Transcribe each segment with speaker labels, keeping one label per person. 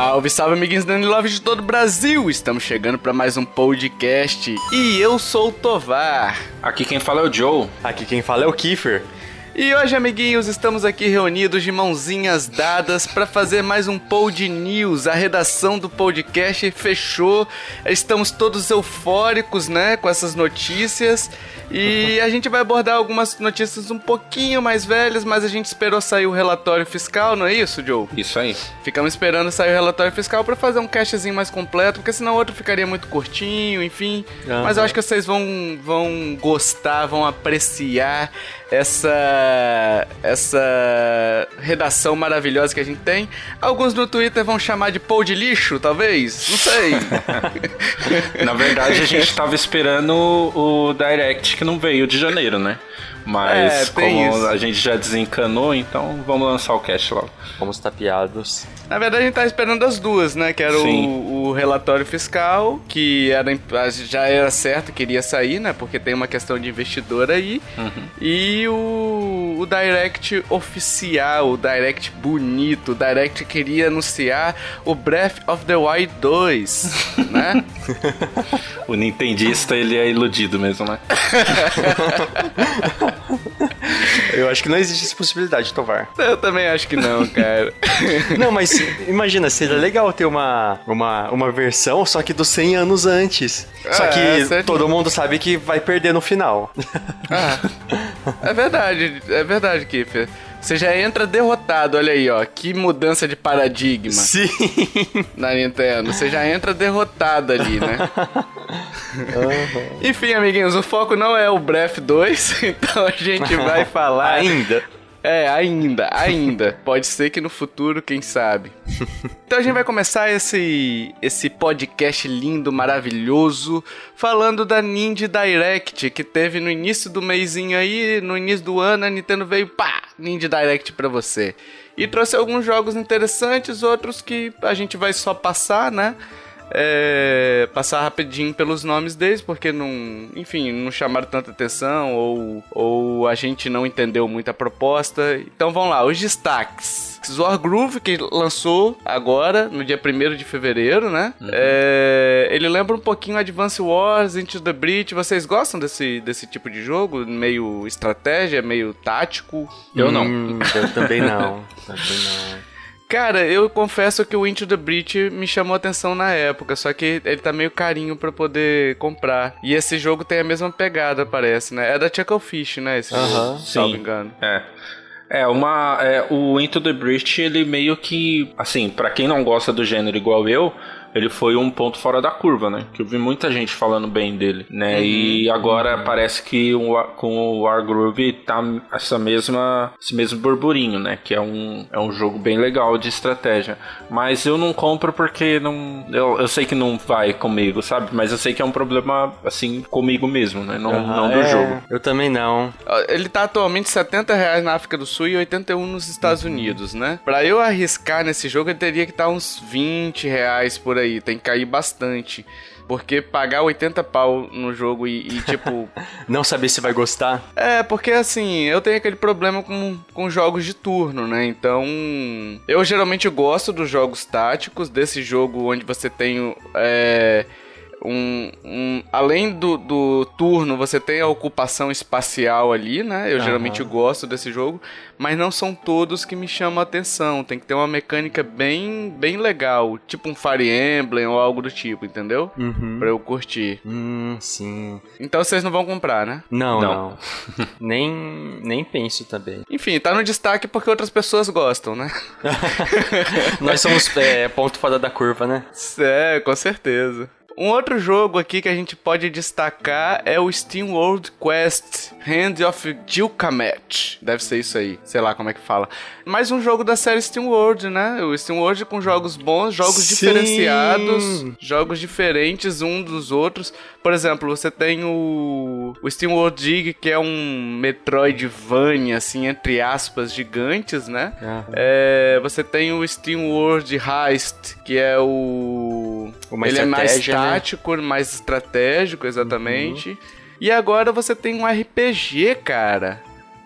Speaker 1: Salve, salve, amiguinhos da Love de todo o Brasil! Estamos chegando para mais um podcast e eu sou o Tovar.
Speaker 2: Aqui quem fala é o Joe.
Speaker 3: Aqui quem fala é o Kiefer.
Speaker 1: E hoje, amiguinhos, estamos aqui reunidos de mãozinhas dadas para fazer mais um Pod News. A redação do podcast fechou. Estamos todos eufóricos, né, com essas notícias. E a gente vai abordar algumas notícias um pouquinho mais velhas, mas a gente esperou sair o relatório fiscal, não é isso, Joe?
Speaker 2: Isso aí.
Speaker 1: Ficamos esperando sair o relatório fiscal para fazer um castzinho mais completo, porque senão o outro ficaria muito curtinho, enfim. Uhum. Mas eu acho que vocês vão, vão gostar, vão apreciar essa essa redação maravilhosa que a gente tem. Alguns no Twitter vão chamar de pão de lixo, talvez, não sei.
Speaker 2: Na verdade, a gente tava esperando o Direct que não veio de janeiro, né? Mas é, como isso. a gente já desencanou, então vamos lançar o cast logo.
Speaker 3: Fomos tapeados.
Speaker 1: Na verdade, a gente tá esperando as duas, né? Que era o, o, relatório fiscal, que era, já era certo que iria sair, né? Porque tem uma questão de investidor aí. Uhum. E o, o Direct oficial, o Direct bonito, o Direct queria anunciar o Breath of the Wild 2, né?
Speaker 2: o nintendista, ele é iludido mesmo, né?
Speaker 3: Eu acho que não existe essa possibilidade, Tovar.
Speaker 1: Eu também acho que não, cara.
Speaker 3: não, mas imagina, seria legal ter uma, uma, uma versão, só que dos 100 anos antes. Só que é, todo mundo sabe que vai perder no final.
Speaker 1: Ah, é verdade, é verdade, Kiffer. Você já entra derrotado, olha aí, ó. Que mudança de paradigma.
Speaker 3: Sim.
Speaker 1: Na Nintendo. Você já entra derrotado ali, né? Uhum. Enfim, amiguinhos, o foco não é o Breath 2, então a gente vai falar.
Speaker 3: Ainda.
Speaker 1: É, ainda, ainda. Pode ser que no futuro, quem sabe. Então a gente vai começar esse, esse podcast lindo, maravilhoso, falando da Ninja Direct, que teve no início do mêsinho aí, no início do ano, a Nintendo veio, pá, Ninja Direct pra você. E trouxe alguns jogos interessantes, outros que a gente vai só passar, né? É, passar rapidinho pelos nomes deles, porque não, enfim, não chamaram tanta atenção ou, ou a gente não entendeu muito a proposta. Então vamos lá, os destaques. War Groove, que lançou agora, no dia 1 de fevereiro, né? Uhum. É, ele lembra um pouquinho Advance Wars, Into the Breach. Vocês gostam desse, desse tipo de jogo? Meio estratégia, meio tático?
Speaker 3: Eu não. Hum, eu também não. também não.
Speaker 1: Cara, eu confesso que o Into the Breach me chamou a atenção na época, só que ele tá meio carinho para poder comprar. E esse jogo tem a mesma pegada, parece, né? É da Chucklefish, né? Esse
Speaker 2: uh -huh, jogo, se não me engano. É. É, uma. É, o Into the Breach, ele meio que. Assim, para quem não gosta do gênero igual eu, ele foi um ponto fora da curva, né? Que eu vi muita gente falando bem dele, né? Uhum, e agora uhum. parece que o, com o Wargroove tá essa mesma, esse mesmo burburinho, né? Que é um, é um jogo bem legal de estratégia. Mas eu não compro porque não, eu, eu sei que não vai comigo, sabe? Mas eu sei que é um problema, assim, comigo mesmo, né? Não, uhum, não do é, jogo.
Speaker 3: Eu também não.
Speaker 1: Ele tá atualmente 70 reais na África do Sul e 81 nos Estados uhum. Unidos, né? Pra eu arriscar nesse jogo, ele teria que estar tá uns 20 reais por aí, tem que cair bastante. Porque pagar 80 pau no jogo e, e tipo.
Speaker 3: não saber se vai gostar?
Speaker 1: É, porque assim, eu tenho aquele problema com, com jogos de turno, né? Então. Eu geralmente gosto dos jogos táticos, desse jogo onde você tem. É, um, um, além do, do turno, você tem a ocupação espacial ali, né? Eu uhum. geralmente gosto desse jogo, mas não são todos que me chamam a atenção. Tem que ter uma mecânica bem, bem legal, tipo um Fire Emblem ou algo do tipo, entendeu? Uhum. Pra eu curtir.
Speaker 3: Hum, sim.
Speaker 1: Então vocês não vão comprar, né?
Speaker 3: Não, não. não. nem, nem penso também.
Speaker 1: Enfim, tá no destaque porque outras pessoas gostam, né?
Speaker 3: Nós somos é, ponto fora da curva, né?
Speaker 1: É, com certeza. Um outro jogo aqui que a gente pode destacar é o Steam World Quest Hand of Gilgamesh. Deve ser isso aí, sei lá como é que fala. Mais um jogo da série Steam World, né? O Steam World com jogos bons, jogos Sim. diferenciados, jogos diferentes um dos outros. Por exemplo, você tem o, o Steam World Dig, que é um Metroidvania, assim, entre aspas, gigantes, né? Uhum. É, você tem o Steam World Heist, que é o...
Speaker 3: Uma
Speaker 1: Ele é mais
Speaker 3: né?
Speaker 1: tático, né? mais estratégico, exatamente. Uhum. E agora você tem um RPG, cara.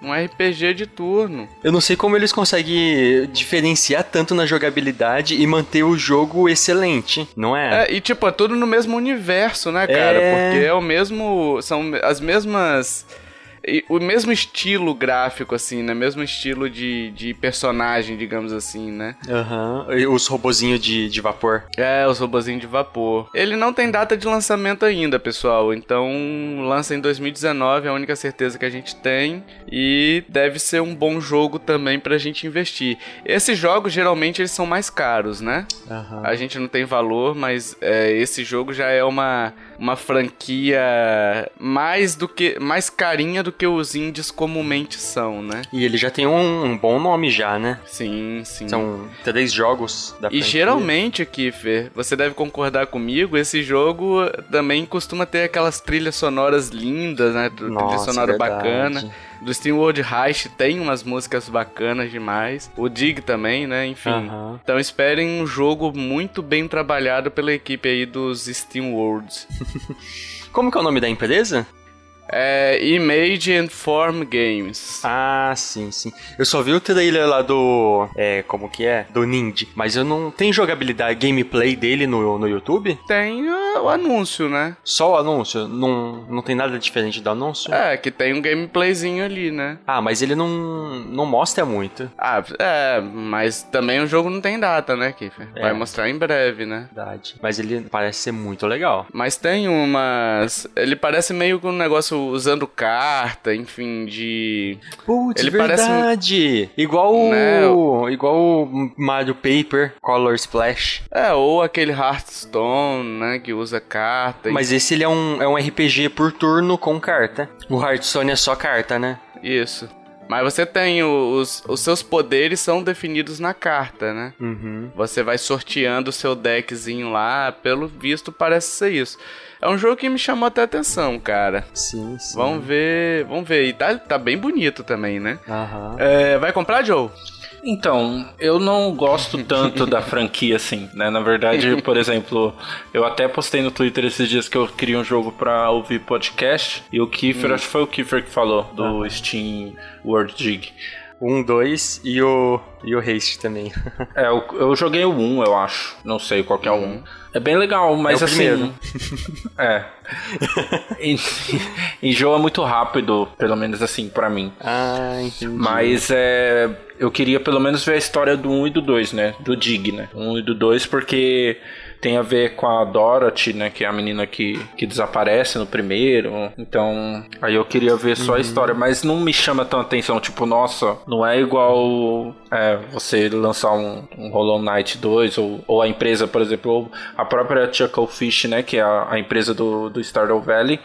Speaker 1: Um RPG de turno.
Speaker 3: Eu não sei como eles conseguem diferenciar tanto na jogabilidade e manter o jogo excelente, não é?
Speaker 1: É, e tipo, é tudo no mesmo universo, né, cara? É... Porque é o mesmo. São as mesmas o mesmo estilo gráfico, assim, né? Mesmo estilo de, de personagem, digamos assim, né?
Speaker 3: Aham. Uhum. Os robozinhos de, de vapor.
Speaker 1: É, os robozinhos de vapor. Ele não tem data de lançamento ainda, pessoal. Então, lança em 2019, é a única certeza que a gente tem. E deve ser um bom jogo também pra gente investir. Esses jogos, geralmente, eles são mais caros, né? Uhum. A gente não tem valor, mas é, esse jogo já é uma uma franquia mais do que mais carinha do que os indies comumente são, né?
Speaker 3: E ele já tem um, um bom nome já, né?
Speaker 1: Sim, sim.
Speaker 3: São três jogos
Speaker 1: da franquia. E geralmente, Kiffer, você deve concordar comigo, esse jogo também costuma ter aquelas trilhas sonoras lindas, né? Nossa, Trilha sonora verdade. bacana. Do Steam World Heist tem umas músicas bacanas demais. O Dig também, né? Enfim. Uhum. Então esperem um jogo muito bem trabalhado pela equipe aí dos Steam Worlds.
Speaker 3: Como que é o nome da empresa?
Speaker 1: É Image and Form Games.
Speaker 3: Ah, sim, sim. Eu só vi o trailer lá do. É, como que é? Do Ninja. Mas eu não. Tem jogabilidade, gameplay dele no, no YouTube?
Speaker 1: Tem uh, o anúncio, né?
Speaker 3: Só o anúncio? Não, não tem nada diferente do anúncio?
Speaker 1: É, que tem um gameplayzinho ali, né?
Speaker 3: Ah, mas ele não, não mostra muito.
Speaker 1: Ah, é, mas também o jogo não tem data, né, Kiffer? É. Vai mostrar em breve, né?
Speaker 3: Verdade. Mas ele parece ser muito legal.
Speaker 1: Mas tem umas. Ele parece meio com um negócio usando carta, enfim, de.
Speaker 3: Putz, ele verdade! Parece... Igual né? o. Igual o Mario Paper, Color Splash.
Speaker 1: É, ou aquele Hearthstone, né? Que usa carta.
Speaker 3: Mas e... esse ele é um, é um RPG por turno com carta. O Hearthstone é só carta, né?
Speaker 1: Isso. Mas você tem os, os seus poderes são definidos na carta, né? Uhum. Você vai sorteando o seu deckzinho lá, pelo visto parece ser isso. É um jogo que me chamou até atenção, cara.
Speaker 3: Sim, sim.
Speaker 1: Vamos ver, vamos ver. E tá, tá bem bonito também, né? Aham. É, vai comprar, Joe?
Speaker 2: Então, eu não gosto tanto da franquia assim, né? Na verdade, por exemplo, eu até postei no Twitter esses dias que eu queria um jogo pra ouvir podcast e o Kiefer, hum. acho que foi o Kiefer que falou do Steam World Dig.
Speaker 3: Um, dois e o, e o Haste também.
Speaker 2: é, eu, eu joguei o 1, um, eu acho. Não sei qual que é o 1. Um. É bem legal, mas é assim. é. Enjoa muito rápido, pelo menos assim, para mim.
Speaker 3: Ah, entendi.
Speaker 2: Mas é. Eu queria pelo menos ver a história do 1 e do 2, né? Do Dig, né? 1 e do 2, porque tem a ver com a Dorothy, né? Que é a menina que, que desaparece no primeiro. Então, aí eu queria ver só uhum. a história, mas não me chama tão atenção. Tipo, nossa, não é igual é, você lançar um, um Hollow Knight 2 ou, ou a empresa, por exemplo, ou a própria Chucklefish, né? Que é a, a empresa do, do Stardew Valley.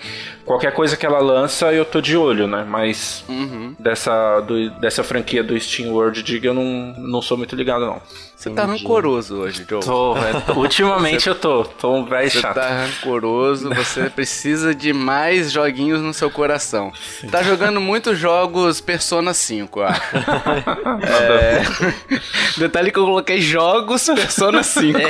Speaker 2: Qualquer coisa que ela lança, eu tô de olho, né? Mas uhum. dessa, do, dessa franquia do Steam World Dig eu não, não sou muito ligado, não.
Speaker 1: Você tá rancoroso hoje, Joe.
Speaker 2: Tô, velho. Ultimamente você, eu tô. Tô um velho chato.
Speaker 1: Você tá rancoroso, você precisa de mais joguinhos no seu coração. Sim. Tá jogando muitos jogos Persona 5, eu acho. é... Detalhe que eu coloquei jogos Persona 5, né?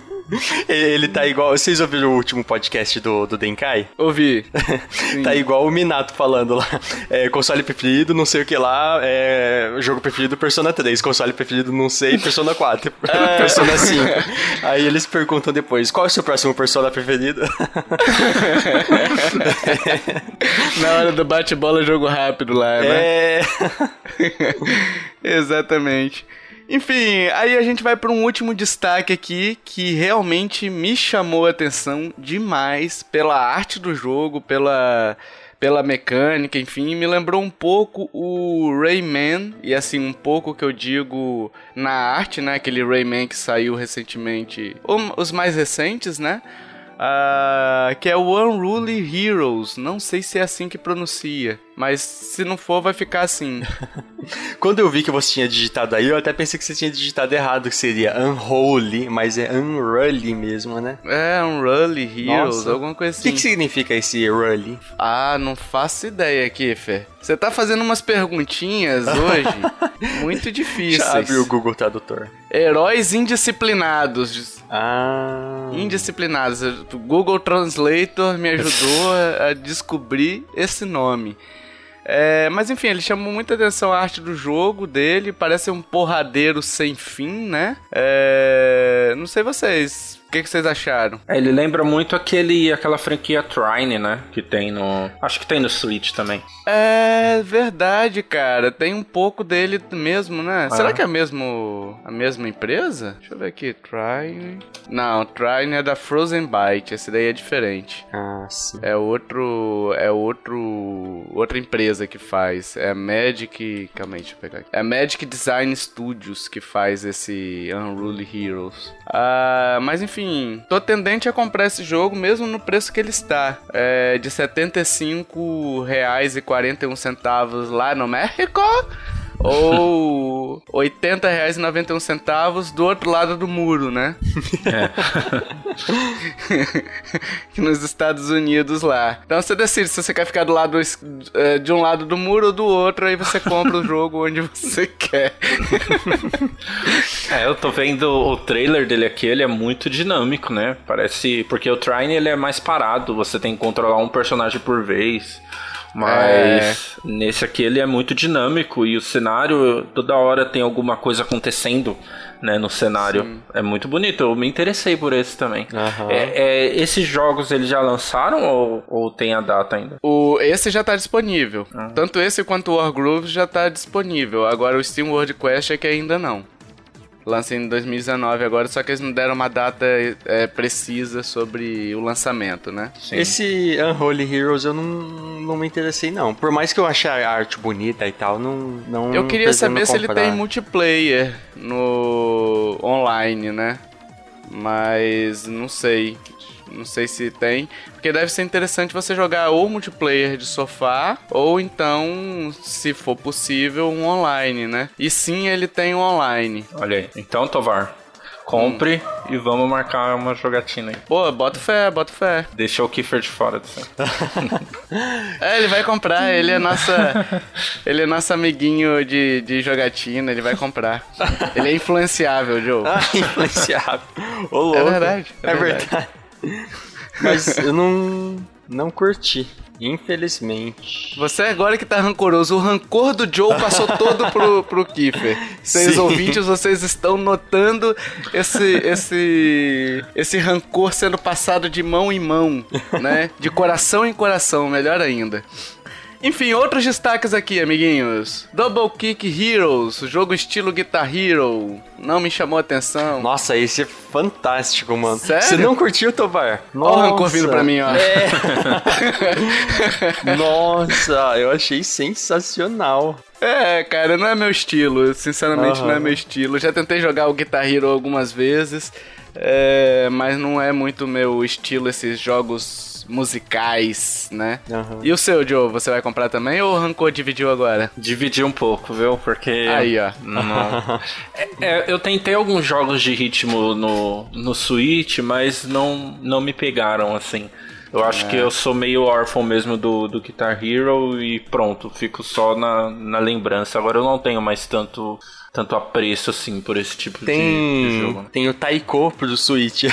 Speaker 3: Ele tá igual. Vocês ouviram o último podcast do, do Denkai?
Speaker 1: Ouvi.
Speaker 3: tá igual o Minato falando lá. É, console preferido, não sei o que lá. É, jogo preferido, Persona 3. Console preferido, não sei, Persona 4. É. Persona 5. Aí eles perguntam depois: qual é o seu próximo Persona preferido?
Speaker 1: Na hora do bate-bola, jogo rápido lá, né? É. Exatamente. Enfim, aí a gente vai para um último destaque aqui que realmente me chamou a atenção demais pela arte do jogo, pela pela mecânica, enfim, me lembrou um pouco o Rayman, e assim, um pouco que eu digo na arte, né? Aquele Rayman que saiu recentemente, os mais recentes, né? Uh, que é o Unruly Heroes. Não sei se é assim que pronuncia, mas se não for, vai ficar assim.
Speaker 3: Quando eu vi que você tinha digitado aí, eu até pensei que você tinha digitado errado, que seria Unholy, mas é Unruly mesmo, né?
Speaker 1: É, Unruly Heroes, Nossa. alguma coisa assim. O
Speaker 3: que, que assim. significa esse Unruly?
Speaker 1: Ah, não faço ideia, Kiffer. Você tá fazendo umas perguntinhas hoje muito difíceis. Já
Speaker 3: abre o Google Tradutor.
Speaker 1: Heróis Indisciplinados.
Speaker 3: Ah.
Speaker 1: Indisciplinados. O Google Translator me ajudou a descobrir esse nome. É, mas enfim, ele chamou muita atenção a arte do jogo dele, parece um porradeiro sem fim, né? É, não sei vocês, que, que, vocês acharam?
Speaker 2: É, ele lembra muito aquele, aquela franquia Trine, né? Que tem no. Acho que tem no Switch também.
Speaker 1: É verdade, cara. Tem um pouco dele mesmo, né? Será que é mesmo a mesma empresa? Deixa eu ver aqui. Trine. Não, Trine é da Frozen Byte. Esse daí é diferente.
Speaker 3: Ah, sim.
Speaker 1: É outro. É outro. Outra empresa que faz. É a Magic. Calma aí, deixa eu pegar aqui. É a Magic Design Studios que faz esse Unruly Heroes. Ah, mas enfim enfim, tô tendente a comprar esse jogo mesmo no preço que ele está. É de R$ 75,41 lá no México ou 80 reais e 91 centavos do outro lado do muro, né? É. Nos Estados Unidos lá. Então você decide se você quer ficar do lado é, de um lado do muro ou do outro, aí você compra o jogo onde você quer.
Speaker 2: é, eu tô vendo o trailer dele aqui, ele é muito dinâmico, né? Parece. Porque o Trine ele é mais parado, você tem que controlar um personagem por vez. Mas é. nesse aqui ele é muito dinâmico e o cenário toda hora tem alguma coisa acontecendo. Né, no cenário. Sim. É muito bonito. Eu me interessei por esse também. Uhum. É, é, esses jogos eles já lançaram ou, ou tem a data ainda?
Speaker 1: O, esse já está disponível. Uhum. Tanto esse quanto o Wargroove já está disponível. Agora o Steam World Quest é que ainda não lança em 2019 agora, só que eles não deram uma data é, precisa sobre o lançamento, né?
Speaker 3: Sim. Esse Unholy Heroes eu não, não me interessei não. Por mais que eu achei a arte bonita e tal, não... não
Speaker 1: eu queria saber se ele tem multiplayer no online, né? Mas não sei. Não sei se tem. Porque deve ser interessante você jogar ou multiplayer de sofá, ou então, se for possível, um online, né? E sim, ele tem um online.
Speaker 2: Olha aí. Então, Tovar, compre hum. e vamos marcar uma jogatina aí.
Speaker 1: Pô, bota fé, bota fé.
Speaker 2: Deixa o Kiefer de fora disso.
Speaker 1: é, ele vai comprar, ele é nossa. Ele é nosso amiguinho de, de jogatina, ele vai comprar. Ele é influenciável, Joe.
Speaker 3: Ah, influenciável. Ô, louco.
Speaker 1: É verdade.
Speaker 3: É, é verdade. verdade. Mas eu não, não curti. Infelizmente.
Speaker 1: Você agora que tá rancoroso, o rancor do Joe passou todo pro, pro Kiefer. Vocês ouvintes, vocês estão notando esse, esse, esse rancor sendo passado de mão em mão, né? De coração em coração, melhor ainda. Enfim, outros destaques aqui, amiguinhos. Double Kick Heroes, jogo estilo Guitar Hero. Não me chamou a atenção.
Speaker 3: Nossa, esse é fantástico, mano. Sério? Você não curtiu, Tovar?
Speaker 1: Olha o rancor vindo pra mim, ó. É.
Speaker 3: Nossa, eu achei sensacional.
Speaker 1: É, cara, não é meu estilo. Sinceramente, uhum. não é meu estilo. Já tentei jogar o Guitar Hero algumas vezes, é, mas não é muito meu estilo esses jogos musicais, né? Uhum. E o seu, Joe, você vai comprar também ou o Rancor dividiu agora?
Speaker 2: Dividiu um pouco, viu? Porque.
Speaker 1: Aí, ó.
Speaker 2: Não... é, é, eu tentei alguns jogos de ritmo no, no Switch, mas não, não me pegaram assim. Eu acho é. que eu sou meio órfão mesmo do, do Guitar Hero e pronto, fico só na, na lembrança. Agora eu não tenho mais tanto tanto apreço assim por esse tipo
Speaker 3: tem,
Speaker 2: de, de jogo.
Speaker 3: Tem o Taiko pro Switch.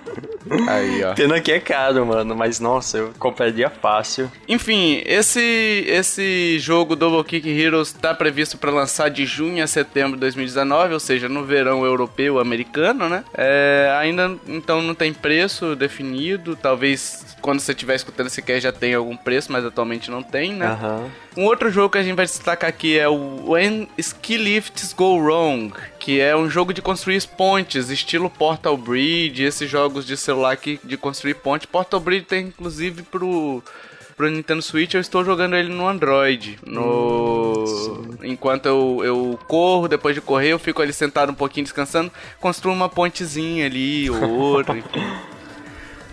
Speaker 1: Aí, ó.
Speaker 3: Pena que é caro, mano, mas nossa, eu compraria fácil.
Speaker 1: Enfim, esse esse jogo Double Kick Heroes tá previsto para lançar de junho a setembro de 2019, ou seja, no verão europeu americano, né? É, ainda então não tem preço definido, talvez quando você estiver escutando esse cast já tenha algum preço, mas atualmente não tem, né?
Speaker 3: Uhum.
Speaker 1: Um outro jogo que a gente vai destacar aqui é o When Ski Lifts Go Wrong, que é um jogo de construir pontes, estilo Portal Bridge, esses jogos de celular aqui de construir ponte. Portal Bridge tem inclusive pro pro Nintendo Switch, eu estou jogando ele no Android. No... Hum, Enquanto eu, eu corro, depois de correr, eu fico ali sentado um pouquinho descansando, construo uma pontezinha ali, ou outra, enfim.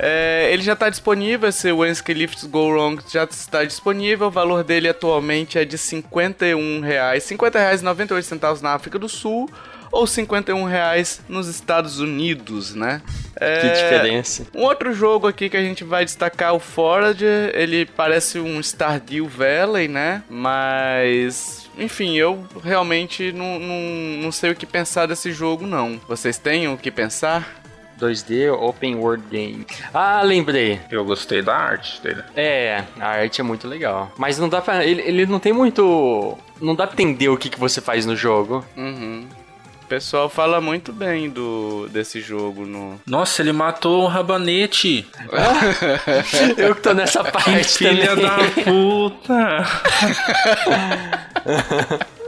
Speaker 1: É, ele já está disponível, esse Wednesday Lifts Go Wrong já está disponível. O valor dele atualmente é de 51 reais, 50 reais 98 centavos na África do Sul ou 51 reais nos Estados Unidos, né?
Speaker 3: É... Que diferença.
Speaker 1: Um outro jogo aqui que a gente vai destacar, o Forager, ele parece um Stardew Valley, né? Mas enfim, eu realmente não, não, não sei o que pensar desse jogo, não. Vocês têm o que pensar?
Speaker 3: 2D Open World Game. Ah, lembrei.
Speaker 2: Eu gostei da arte dele.
Speaker 3: É, a arte é muito legal. Mas não dá pra. Ele, ele não tem muito. Não dá pra entender o que, que você faz no jogo.
Speaker 1: Uhum. O pessoal fala muito bem do desse jogo no.
Speaker 2: Nossa, ele matou um rabanete.
Speaker 3: Eu que tô nessa parte
Speaker 2: Filha
Speaker 3: também.
Speaker 2: da puta.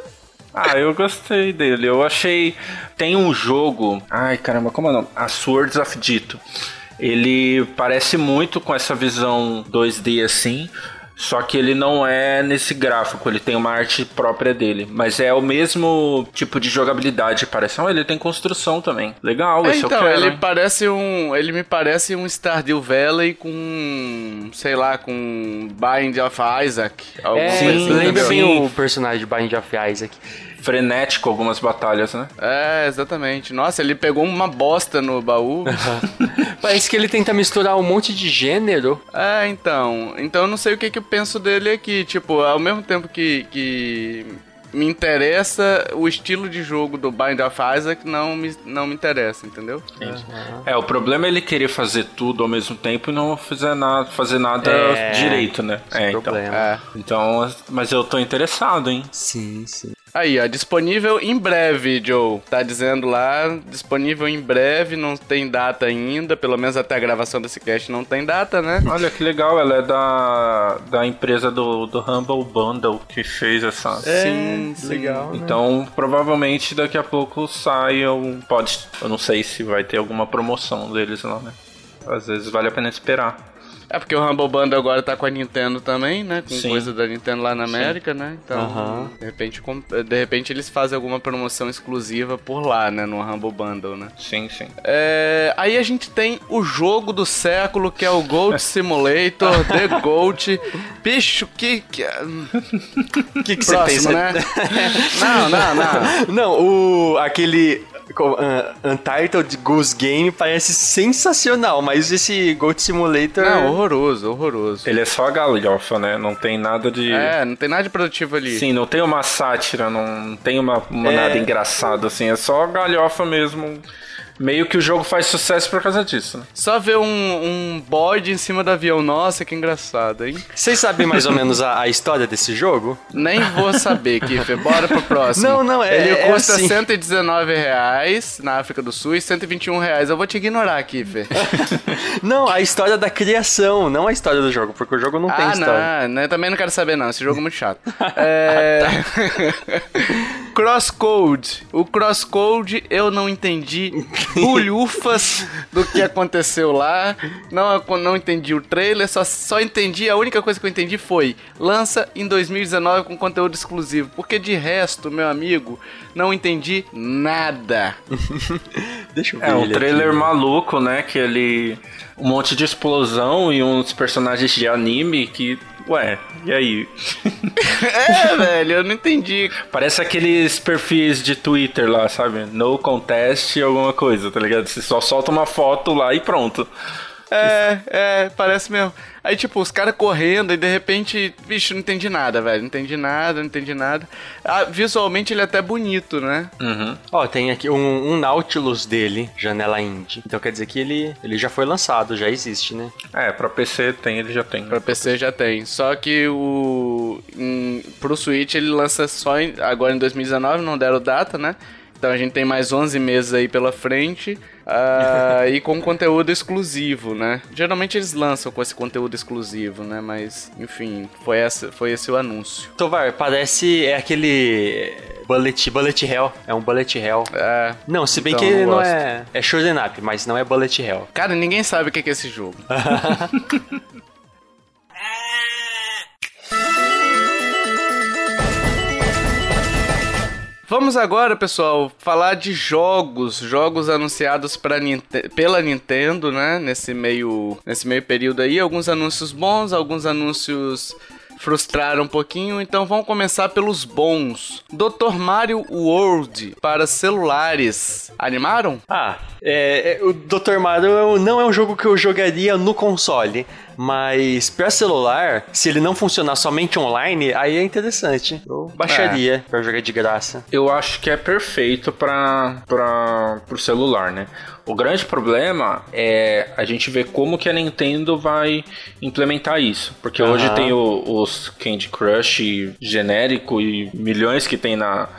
Speaker 2: Ah, eu gostei dele. Eu achei. Tem um jogo. Ai, caramba, como é o nome? A Swords of Dito. Ele parece muito com essa visão 2D assim. Só que ele não é nesse gráfico, ele tem uma arte própria dele. Mas é o mesmo tipo de jogabilidade, parece. Ah, ele tem construção também. Legal,
Speaker 1: É,
Speaker 2: esse
Speaker 1: então,
Speaker 2: eu quero.
Speaker 1: ele
Speaker 2: hein?
Speaker 1: parece um. Ele me parece um Stardew Valley com. sei lá, com Bind of Isaac.
Speaker 3: É,
Speaker 2: Sim,
Speaker 1: assim,
Speaker 3: lembra
Speaker 1: entendeu?
Speaker 3: bem
Speaker 2: Sim.
Speaker 3: o personagem de Bind of Isaac.
Speaker 2: Frenético algumas batalhas, né?
Speaker 1: É, exatamente. Nossa, ele pegou uma bosta no baú.
Speaker 3: Parece que ele tenta misturar um monte de gênero.
Speaker 1: é, então. Então eu não sei o que, que eu penso dele aqui. Tipo, ao mesmo tempo que. que me interessa o estilo de jogo do Bind of Isaac não me, não me interessa, entendeu?
Speaker 2: É, o problema é ele querer fazer tudo ao mesmo tempo e não fazer nada, fazer nada
Speaker 3: É,
Speaker 2: direito, né?
Speaker 3: esse
Speaker 2: É, então.
Speaker 3: problema.
Speaker 1: É.
Speaker 2: Então, mas eu tô interessado, hein?
Speaker 3: Sim, sim.
Speaker 1: Aí, ó, disponível em breve, Joe. Tá dizendo lá, disponível em breve, não tem data ainda, pelo menos até a gravação desse cast não tem data, né?
Speaker 2: Olha que legal, ela é da, da empresa do, do Humble Bundle que fez essa.
Speaker 1: sim, sim.
Speaker 3: legal.
Speaker 2: Então, provavelmente daqui a pouco sai um. Pode. Eu não sei se vai ter alguma promoção deles lá, né? Às vezes vale a pena esperar.
Speaker 1: É porque o Humble Bundle agora tá com a Nintendo também, né? Com
Speaker 2: Sim.
Speaker 1: coisa da Nintendo lá na América, né? Então, de, repente, de repente eles fazem alguma promoção exclusiva por lá, né? No Humble Bundle, né?
Speaker 2: Sim, sim.
Speaker 1: É, aí a gente tem o jogo do século, que é o Goat Simulator, The Goat. Bicho, que... que...
Speaker 3: Que, que você
Speaker 1: Próximo,
Speaker 3: pensa?
Speaker 1: né? não, não, não.
Speaker 3: Não, o aquele ah, Untitled Goose Game parece sensacional, mas esse Goat Simulator
Speaker 1: Não, horroroso, horroroso.
Speaker 2: Ele é só galhofa, né? Não tem nada de.
Speaker 1: É, não tem nada de produtivo ali.
Speaker 2: Sim, não tem uma sátira, não tem uma, uma
Speaker 3: É.
Speaker 2: nada engraçado, assim, é só galhofa mesmo. Meio que o jogo faz sucesso por causa disso, né?
Speaker 1: Só ver um, um bode em cima do avião. Nossa, que engraçado, hein?
Speaker 3: Vocês sabem mais ou menos a, a história desse jogo?
Speaker 1: Nem vou saber, Kiffer. Bora pro próximo.
Speaker 3: Não, não, é-
Speaker 1: Ele
Speaker 3: é
Speaker 1: custa
Speaker 3: assim.
Speaker 1: 119 reais na África do Sul e 121 reais. Eu vou te ignorar, Kiffer.
Speaker 3: Não, a história da criação, não a história do jogo, porque o jogo não tem
Speaker 1: ah,
Speaker 3: história.
Speaker 1: não, né? Também não quero saber, não. Esse jogo é muito chato. É... Crosscode. O Crosscode eu não entendi bulhufas do que aconteceu lá. Não, não entendi o trailer, só, só entendi. A única coisa que eu entendi foi: lança em 2019 com conteúdo exclusivo. Porque de resto, meu amigo, não entendi nada.
Speaker 3: Deixa eu ver.
Speaker 2: É um trailer
Speaker 3: aqui.
Speaker 2: maluco, né? Que ele. Um monte de explosão e uns personagens de anime que. Ué, e aí?
Speaker 1: é, velho, eu não entendi.
Speaker 2: Parece aqueles perfis de Twitter lá, sabe? No contest alguma coisa, tá ligado? Você só solta uma foto lá e pronto.
Speaker 1: É, é, parece mesmo. Aí, tipo, os caras correndo e de repente, bicho, não entendi nada, velho. Não entendi nada, não entendi nada. Ah, visualmente ele é até bonito, né?
Speaker 2: Uhum.
Speaker 3: Ó, tem aqui um, um Nautilus dele, janela indie. Então quer dizer que ele, ele já foi lançado, já existe, né?
Speaker 2: É, pra PC tem, ele já tem. né?
Speaker 1: Pra PC já tem. Só que o. Em, pro Switch ele lança só em- agora em 2019, não deram data, né? Então a gente tem mais 11 meses aí pela frente. Ah, e com conteúdo exclusivo, né? Geralmente eles lançam com esse conteúdo exclusivo, né? Mas, enfim, foi, essa, foi esse o anúncio.
Speaker 3: Tovar, parece é aquele Bullet, Bullet Hell. É um Bullet Hell.
Speaker 1: É.
Speaker 3: Não, se bem
Speaker 1: Então,
Speaker 3: que
Speaker 1: não
Speaker 3: não, é. É Shoot'em Up, mas não é Bullet Hell.
Speaker 1: Cara, ninguém sabe o que é esse jogo. Vamos agora, pessoal, falar de jogos, jogos anunciados Ninte- pela Nintendo, né? Nesse meio, nesse meio período aí, alguns anúncios bons, alguns anúncios frustraram um pouquinho, então vamos começar pelos bons. Dr. Mario World para celulares. Animaram?
Speaker 3: Ah, é, é, o Dr. Mario não é um jogo que eu jogaria no console. Mas para celular, se ele não funcionar somente online, aí é interessante. Eu baixaria é. para jogar de graça.
Speaker 2: Eu acho que é perfeito para para o celular, né? O grande problema é a gente ver como que a Nintendo vai implementar isso. Porque uhum. hoje tem o, os Candy Crush genérico e milhões que tem na,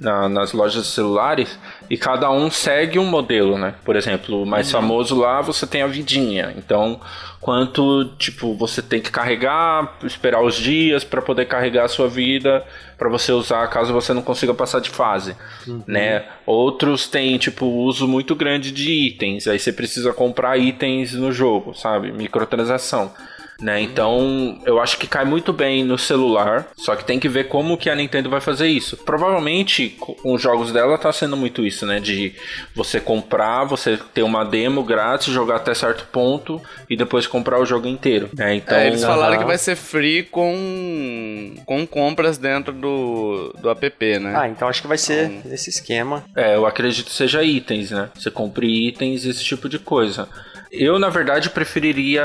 Speaker 2: na, nas lojas de celulares e cada um segue um modelo, né? Por exemplo, o mais uhum. famoso lá você tem a vidinha. Então, quanto tipo você tem que carregar, esperar os dias para poder carregar a sua vida para você usar caso você não consiga passar de fase, uhum. né? Outros têm tipo uso muito grande de itens, aí você precisa comprar itens no jogo, sabe? Microtransação né? Então, eu acho que cai muito bem no celular, só que tem que ver como que a Nintendo vai fazer isso. Provavelmente, com os jogos dela tá sendo muito isso, né? De você comprar, você ter uma demo grátis, jogar até certo ponto e depois comprar o jogo inteiro, né? Então,
Speaker 1: é, eles falaram que vai ser free com com compras dentro do, do app, né?
Speaker 3: Ah, então acho que vai ser então... esse esquema.
Speaker 2: É, eu acredito que seja itens, né? Você compre itens, esse tipo de coisa. Eu, na verdade, preferiria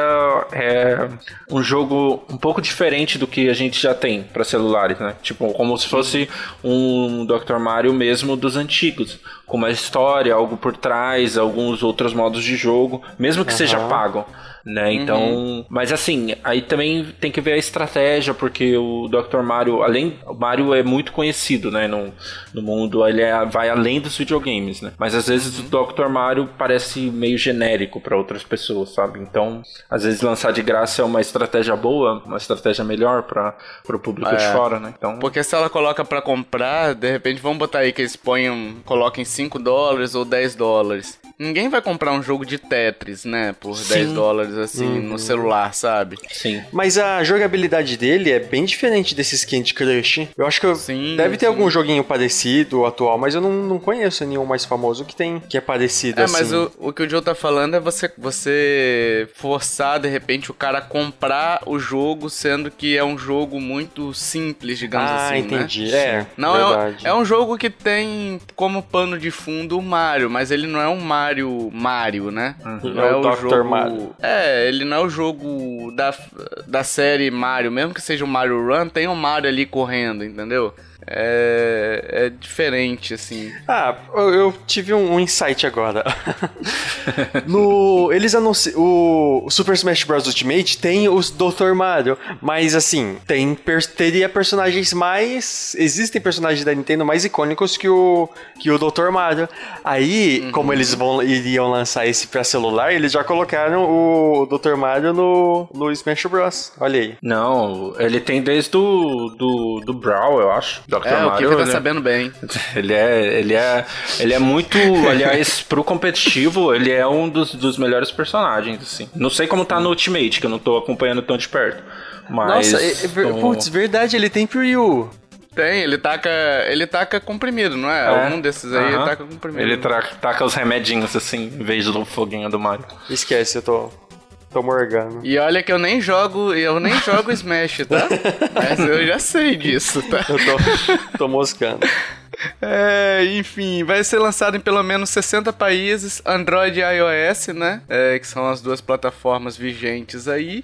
Speaker 2: é, um jogo um pouco diferente do que a gente já tem para celulares, né? Tipo, como se fosse um Dr. Mario mesmo dos antigos. Com uma história, algo por trás, alguns outros modos de jogo, mesmo que uhum. seja pago né? Uhum. Então, uhum. mas assim, aí também tem que ver a estratégia, porque o Dr. Mario, além, o Mario é muito conhecido, né, no, no mundo, ele é, vai além dos videogames, né? Mas às vezes uhum. o Dr. Mario parece meio genérico para outras pessoas, sabe? Então, às vezes lançar de graça é uma estratégia boa, uma estratégia melhor para o público é. de fora, né? Então,
Speaker 1: porque se ela coloca para comprar, de repente vamos botar aí que eles ponham, coloquem 5 dólares ou 10 dólares. Ninguém vai comprar um jogo de Tetris, né, por Sim. 10 dólares assim uhum. no celular, sabe?
Speaker 3: Sim. Mas a jogabilidade dele é bem diferente desses Candy Crush. Eu acho que sim, deve ter sim. algum joguinho parecido atual, mas eu não, não conheço nenhum mais famoso que tem que é parecido
Speaker 1: é,
Speaker 3: assim.
Speaker 1: É, mas o, o que o Joe tá falando é você você forçar de repente o cara a comprar o jogo, sendo que é um jogo muito simples, digamos
Speaker 3: ah,
Speaker 1: assim,
Speaker 3: né? entendi.
Speaker 1: né?
Speaker 3: É,
Speaker 1: não é, é um jogo que tem como pano de fundo o Mario, mas ele não é um Mario Mario Mario, né?
Speaker 3: Uhum. Não é, é o, o jogo... Mario.
Speaker 1: É, ele não é o jogo da, da série Mario, mesmo que seja o Mario Run, tem um Mario ali correndo, entendeu? É, é diferente, assim.
Speaker 3: Ah, eu, eu tive um, um, insight agora. no, eles anunciam. O, Super Smash Bros. Ultimate tem os Dr. Mario, mas assim, tem, per, teria personagens mais. Existem personagens da Nintendo mais icônicos que o, que o Dr. Mario. Aí, uhum. como eles vão, iriam lançar esse pra celular, eles já colocaram o Dr. Mario no, no Smash Bros. Olha aí.
Speaker 2: Não, ele tem desde do, do, do Brawl, eu acho.
Speaker 1: Dr. É, Mario, o Kika tá sabendo bem.
Speaker 2: Ele é, ele é, ele é muito, aliás, pro competitivo, ele é um dos, dos melhores personagens, assim. Não sei como tá no Ultimate, que eu não tô acompanhando tão de perto. Mas.
Speaker 3: Nossa, é, é, putz, verdade, ele tem pro Ryu.
Speaker 1: Tem, ele taca. Ele taca comprimido, não é? é. Algum desses aí ele taca comprimido.
Speaker 2: Ele taca os remedinhos assim, em vez do foguinho do Mario.
Speaker 3: Esquece, eu tô. Tô morgando.
Speaker 1: E olha que eu nem jogo, eu nem jogo Smash, tá? Mas eu já sei disso, tá?
Speaker 3: Eu tô, tô moscando.
Speaker 1: É, enfim, vai ser lançado em pelo menos 60 países, Android e iOS, né? É, que são as duas plataformas vigentes aí.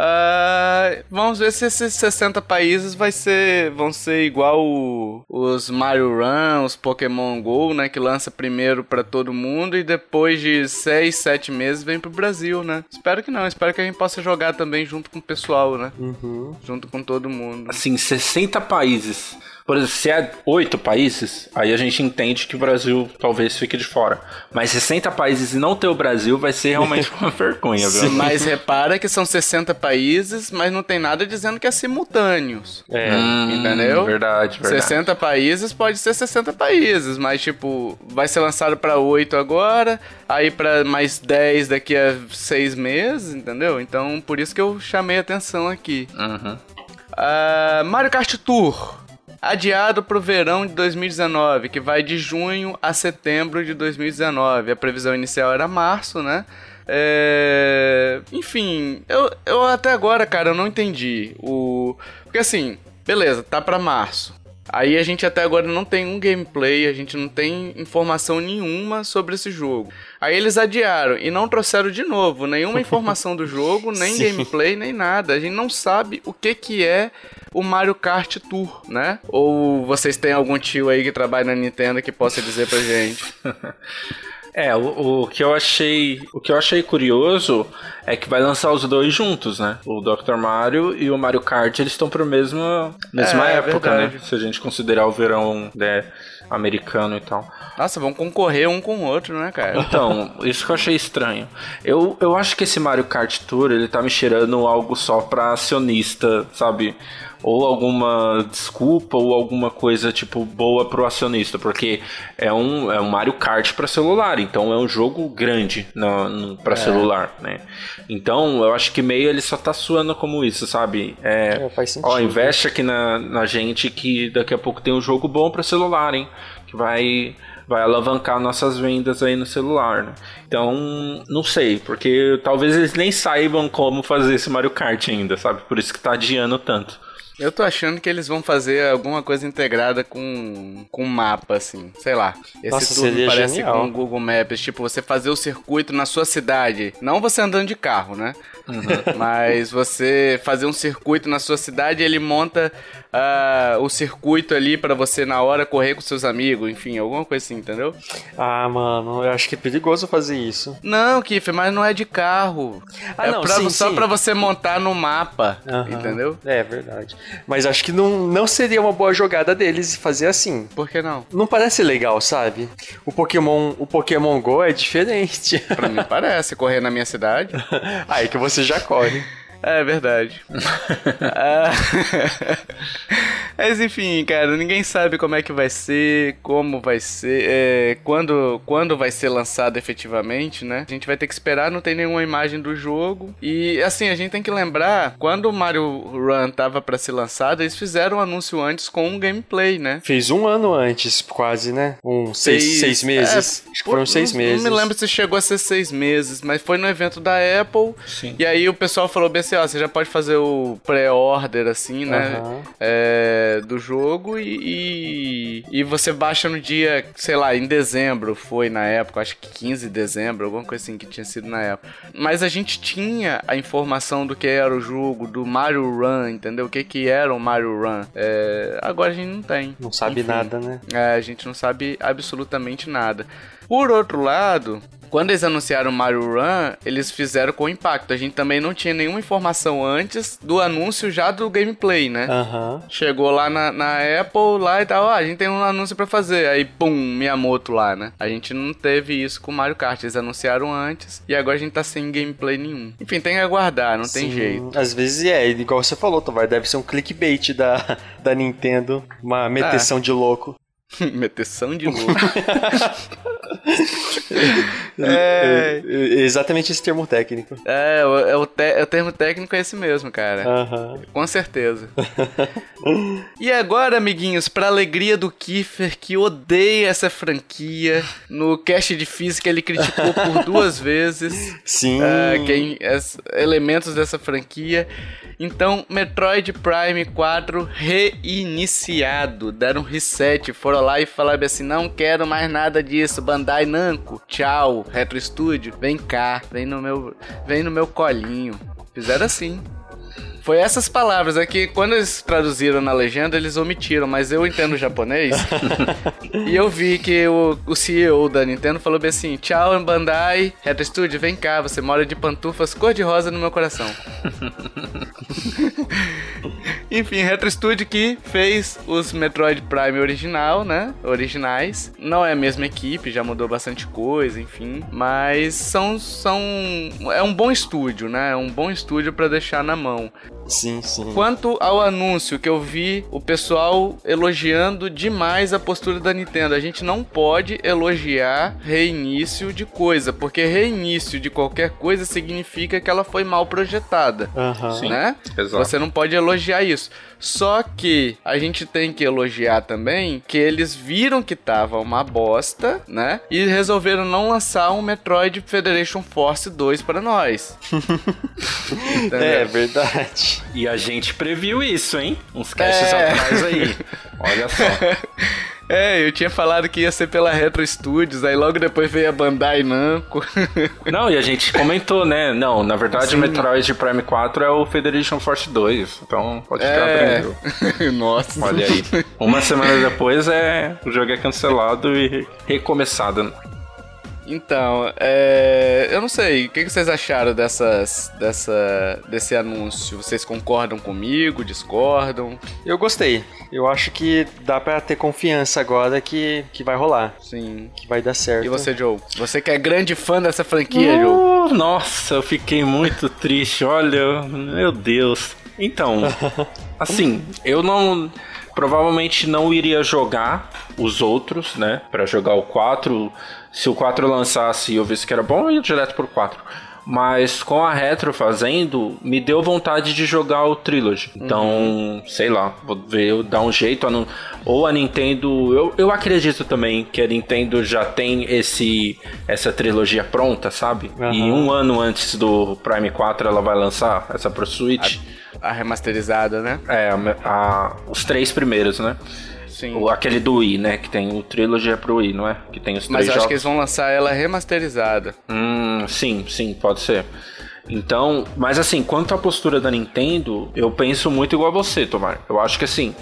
Speaker 1: Uh, vamos ver se esses 60 países vai ser, vão ser igual o, os Mario Run, os Pokémon GO, né? Que lança primeiro para todo mundo e depois de 6, 7 meses vem pro Brasil, né? Espero que não, espero que a gente possa jogar também junto com o pessoal, né?
Speaker 3: Uhum.
Speaker 1: Junto com todo mundo.
Speaker 2: Assim, 60 países. Por exemplo, se é oito países, aí a gente entende que o Brasil talvez fique de fora. Mas 60 países e não ter o Brasil vai ser realmente uma vergonha, viu?
Speaker 1: Mas repara que são 60 países, mas não tem nada dizendo que é simultâneos.
Speaker 2: É. Hum, entendeu? Verdade, verdade.
Speaker 1: 60 países pode ser 60 países, mas tipo, vai ser lançado para 8 agora, aí para mais 10 daqui a 6 meses, entendeu? Então, por isso que eu chamei a atenção aqui.
Speaker 2: Uhum.
Speaker 1: Uh, Mario Kart Tour adiado para o verão de 2019, que vai de junho a setembro de 2019. A previsão inicial era março, né? É... Enfim, eu, eu até agora, cara, eu não entendi. O... Porque assim, beleza, tá pra março. Aí a gente até agora não tem um gameplay, a gente não tem informação nenhuma sobre esse jogo. Aí eles adiaram e não trouxeram de novo nenhuma informação do jogo, nem gameplay, nem nada. A gente não sabe o que que é o Mario Kart Tour, né? Ou vocês têm algum tio aí que trabalha na Nintendo que possa dizer pra gente?
Speaker 2: É, o, o, que eu achei, o que eu achei curioso é que vai lançar os dois juntos, né? O Dr. Mario e o Mario Kart, eles estão para mesma mesma é, época, é né? Se a gente considerar o verão né, americano e tal.
Speaker 1: Nossa, vão concorrer um com o outro, né, cara?
Speaker 2: Então, isso que eu achei estranho. Eu, eu acho que esse Mario Kart Tour, ele tá me cheirando algo só pra acionista, sabe? Ou alguma desculpa ou alguma coisa tipo boa pro acionista, porque é um, é um Mario Kart para celular, então é um jogo grande para é. celular, né? Então eu acho que meio ele só tá suando como isso, sabe? É, é faz sentido. Ó, investe aqui na, na gente que daqui a pouco tem um jogo bom para celular, hein? Que vai vai alavancar nossas vendas aí no celular, né? Então, não sei, porque talvez eles nem saibam como fazer esse Mario Kart ainda, sabe? Por isso que tá adiando tanto.
Speaker 1: Eu tô achando que eles vão fazer alguma coisa integrada com, com mapa, assim. Sei lá. Esse Nossa, turno parece genial. com o Google Maps. Tipo, você fazer o circuito na sua cidade. Não você andando de carro, né? Uhum. Mas você fazer um circuito na sua cidade, ele monta uh, o circuito ali para você na hora correr com seus amigos, enfim, alguma coisa assim, entendeu?
Speaker 3: Ah, mano, eu acho que é perigoso fazer isso.
Speaker 1: Não, Kiffer, mas não é de carro. Ah, é não, pra, sim, só sim. pra você montar no mapa, uhum. entendeu?
Speaker 3: É verdade. Mas acho que não, não seria uma boa jogada deles fazer assim.
Speaker 1: Por que não?
Speaker 3: Não parece legal, sabe? O Pokémon, o Pokémon Go é diferente.
Speaker 1: Pra mim parece, correr na minha cidade.
Speaker 3: Aí que você já corre.
Speaker 1: É verdade. Ah. Mas enfim, cara, ninguém sabe como é que vai ser, como vai ser, é, quando, quando vai ser lançado efetivamente, né? A gente vai ter que esperar, não tem nenhuma imagem do jogo. E assim, a gente tem que lembrar, quando o Mario Run tava para ser lançado, eles fizeram um anúncio antes com um gameplay, né?
Speaker 3: Fez um ano antes, quase, né? Um seis, seis, seis meses. É, Acho que foram seis
Speaker 1: não,
Speaker 3: meses.
Speaker 1: Não me lembro se chegou a ser seis meses, mas foi no evento da Apple. Sim. E aí o pessoal falou bem assim, ó, você já pode fazer o pré-order, assim, né? Uhum. É, do jogo e, e, e, você baixa no dia, sei lá, em dezembro, foi na época, acho que 15 de dezembro, alguma coisa assim que tinha sido na época. Mas a gente tinha a informação do que era o jogo, do Mario Run, entendeu? O que que era o Mario Run. É, agora a gente não tem.
Speaker 3: Não sabe Enfim, nada, né?
Speaker 1: É, a gente não sabe absolutamente nada. Por outro lado, quando eles anunciaram Mario Run, eles fizeram com impacto. A gente também não tinha nenhuma informação antes do anúncio já do gameplay, né?
Speaker 3: Uhum.
Speaker 1: Chegou lá na, na Apple lá e tal, ah, a gente tem um anúncio para fazer. Aí, pum, Miyamoto lá, né? A gente não teve isso com Mario Kart. Eles anunciaram antes e agora a gente tá sem gameplay nenhum. Enfim, tem que aguardar, não Sim, tem jeito.
Speaker 3: Às vezes é, igual você falou, Tovar, deve ser um clickbait da, da Nintendo, uma meteção é. de louco.
Speaker 1: Meteção de louco.
Speaker 3: é... é... Exatamente esse termo técnico.
Speaker 1: É, o, é o, te, é o termo técnico é esse mesmo, cara.
Speaker 3: Uhum.
Speaker 1: Com certeza. e agora, amiguinhos, pra alegria do Kiefer, que odeia essa franquia, no cast de física ele criticou por duas vezes.
Speaker 3: Sim.
Speaker 1: Uh, quem, as, elementos dessa franquia. Então, Metroid Prime 4 reiniciado. Deram reset, foram lá e falaram assim: não quero mais nada disso, Bandai Namco. Tchau, Retro Studio. Vem cá, vem no meu, vem no meu colinho. Fizeram assim. Foi essas palavras aqui, quando eles traduziram na legenda, eles omitiram, mas eu entendo japonês. e eu vi que o, o CEO da Nintendo falou bem assim: Tchau, Bandai, Retro Studio, vem cá, você mora de pantufas cor-de-rosa no meu coração. Enfim, Retro Studio que fez os Metroid Prime original, né? Originais. Não é a mesma equipe, já mudou bastante coisa, enfim. Mas são. são é um bom estúdio, né? É um bom estúdio para deixar na mão.
Speaker 3: Sim, sim.
Speaker 1: Quanto ao anúncio que eu vi o pessoal elogiando demais a postura da Nintendo, a gente não pode elogiar reinício de coisa, porque reinício de qualquer coisa significa que ela foi mal projetada,
Speaker 3: Aham.
Speaker 1: né?
Speaker 2: exato.
Speaker 1: Você não pode elogiar isso. Só que a gente tem que elogiar também que eles viram que tava uma bosta, né? E resolveram não lançar um Metroid Federation Force 2 para nós.
Speaker 3: É verdade.
Speaker 2: E a gente previu isso, hein? Uns casts
Speaker 1: É.
Speaker 2: atrás aí. Olha só.
Speaker 1: É, eu tinha falado que ia ser pela Retro Studios, aí logo depois veio a Bandai Namco.
Speaker 2: Não, e a gente comentou, né? Não, na verdade,
Speaker 1: Sim.
Speaker 2: o Metroid Prime 4 é o Federation Force 2. Então, pode ficar
Speaker 1: É.
Speaker 2: tranquilo.
Speaker 1: Nossa.
Speaker 2: Olha aí. Uma semana depois é o jogo é cancelado e recomeçado.
Speaker 1: Então, é, eu não sei, o que vocês acharam dessas, dessa, desse anúncio? Vocês concordam comigo, discordam?
Speaker 3: Eu gostei. Eu acho que dá pra ter confiança agora que, que vai rolar.
Speaker 1: Sim.
Speaker 3: Que vai dar certo.
Speaker 1: E você, Joe? Você que é grande fã dessa franquia, Joe?
Speaker 2: Uh, nossa, eu fiquei muito triste. Olha, meu Deus. Então, assim, eu não. Provavelmente não iria jogar os outros, né? Pra jogar o 4. Se o 4 lançasse e eu visse que era bom, eu ia direto pro 4. Mas com a Retro fazendo, me deu vontade de jogar o Trilogy. Então, sei lá, vou ver, dar um jeito. a não- ou a Nintendo. Eu, eu acredito também que a Nintendo já tem esse essa trilogia pronta, sabe? E
Speaker 3: Aham.
Speaker 2: um ano antes do Prime 4 ela vai lançar essa pro Switch.
Speaker 1: A remasterizada, né?
Speaker 2: É, a- a- os três primeiros, né?
Speaker 1: Sim.
Speaker 2: O, aquele do Wii, né? Que tem o Trilogy é pro Wii, não é? Que tem os
Speaker 1: Mas
Speaker 2: três
Speaker 1: eu acho
Speaker 2: jogos.
Speaker 1: que eles vão lançar ela remasterizada.
Speaker 2: Hum, sim, sim, pode ser. Então, mas assim, quanto à postura da Nintendo, eu penso muito igual a você, Tomar. Eu acho que assim,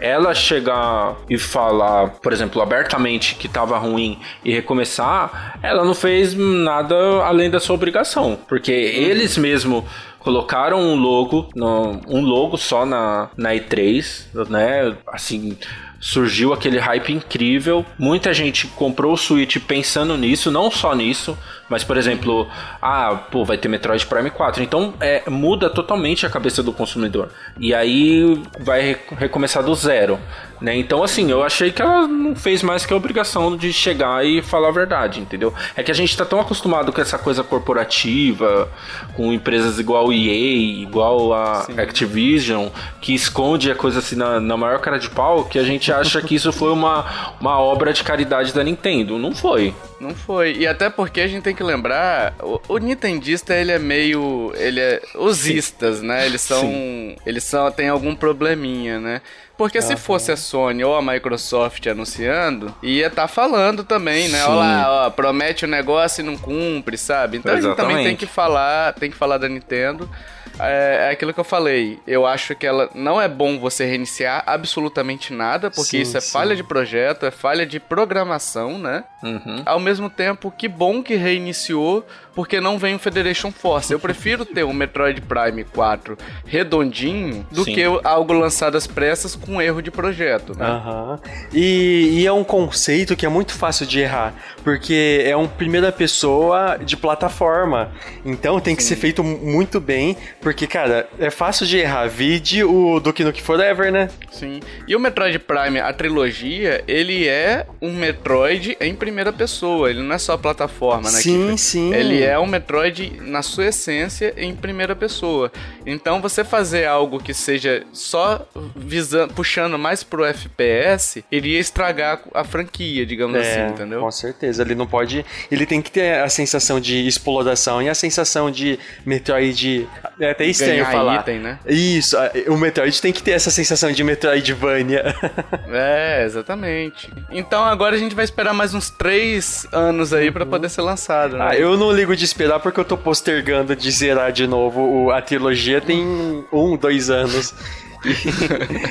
Speaker 2: ela chegar e falar, por exemplo, abertamente que tava ruim e recomeçar, ela não fez nada além da sua obrigação. Porque eles mesmo colocaram um logo, no- um logo só na, na E3, né? Assim, surgiu aquele hype incrível. Muita gente comprou o Switch pensando nisso, não só nisso, mas por exemplo, ah, pô, vai ter Metroid Prime 4. Então é, muda totalmente a cabeça do consumidor. E aí vai re- recomeçar do zero. Né? Então, assim, eu achei que ela não fez mais que a obrigação de chegar e falar a verdade, entendeu? É que a gente tá tão acostumado com essa coisa corporativa, com empresas igual EA, igual a Activision, que esconde a coisa assim na, na maior cara de pau, que a gente acha que isso foi uma, uma obra de caridade da Nintendo. Não foi.
Speaker 1: Não foi. E até porque a gente tem que lembrar, o, o nintendista ele é meio, ele é os istas, né? Eles são, eles são tem algum probleminha, né? Porque se fosse a Sony ou a Microsoft anunciando, ia estar falando também, né?
Speaker 2: Sim.
Speaker 1: Olha lá, ó, promete o negócio e não cumpre, sabe? Então a gente também
Speaker 2: Exatamente.
Speaker 1: tem que falar, tem que falar da Nintendo. É, é aquilo que eu falei. Eu acho que ela não é bom você reiniciar absolutamente nada, porque
Speaker 3: Sim,
Speaker 1: isso é
Speaker 3: sim.
Speaker 1: falha de projeto, é falha de programação, né?
Speaker 2: Uhum.
Speaker 1: Ao mesmo tempo, que bom que reiniciou, porque não vem o Federation Force. Eu prefiro ter um Metroid Prime 4 redondinho do
Speaker 2: Sim.
Speaker 1: que algo lançado às pressas com erro de projeto, né?
Speaker 3: Aham. E, e é um conceito que é muito fácil de errar, porque é um primeira pessoa de plataforma. Então tem que ser feito muito bem, porque, cara, é fácil de errar. Vide o Duke Nukem Forever, né?
Speaker 1: Sim. E o Metroid Prime, a trilogia, ele é um Metroid em primeira pessoa. Ele não é só plataforma, né?
Speaker 3: Sim, sim.
Speaker 1: Ele é um Metroid, na sua essência, em primeira pessoa. Então, você fazer algo que seja só visando, puxando mais pro FPS, iria estragar a franquia, digamos assim, entendeu?
Speaker 3: É, Com certeza. Ele não pode. Ele tem que ter a sensação de exploração e a sensação de Metroid. É até estranho
Speaker 1: Ganhar
Speaker 3: falar.
Speaker 1: item, né?
Speaker 3: Isso, o Metroid tem que ter essa sensação de Metroidvania.
Speaker 1: É, exatamente. Então agora a gente vai esperar mais uns três anos aí pra poder ser lançado, né?
Speaker 3: ah, eu não ligo de esperar porque eu tô postergando de zerar de novo a trilogia tem um, dois anos.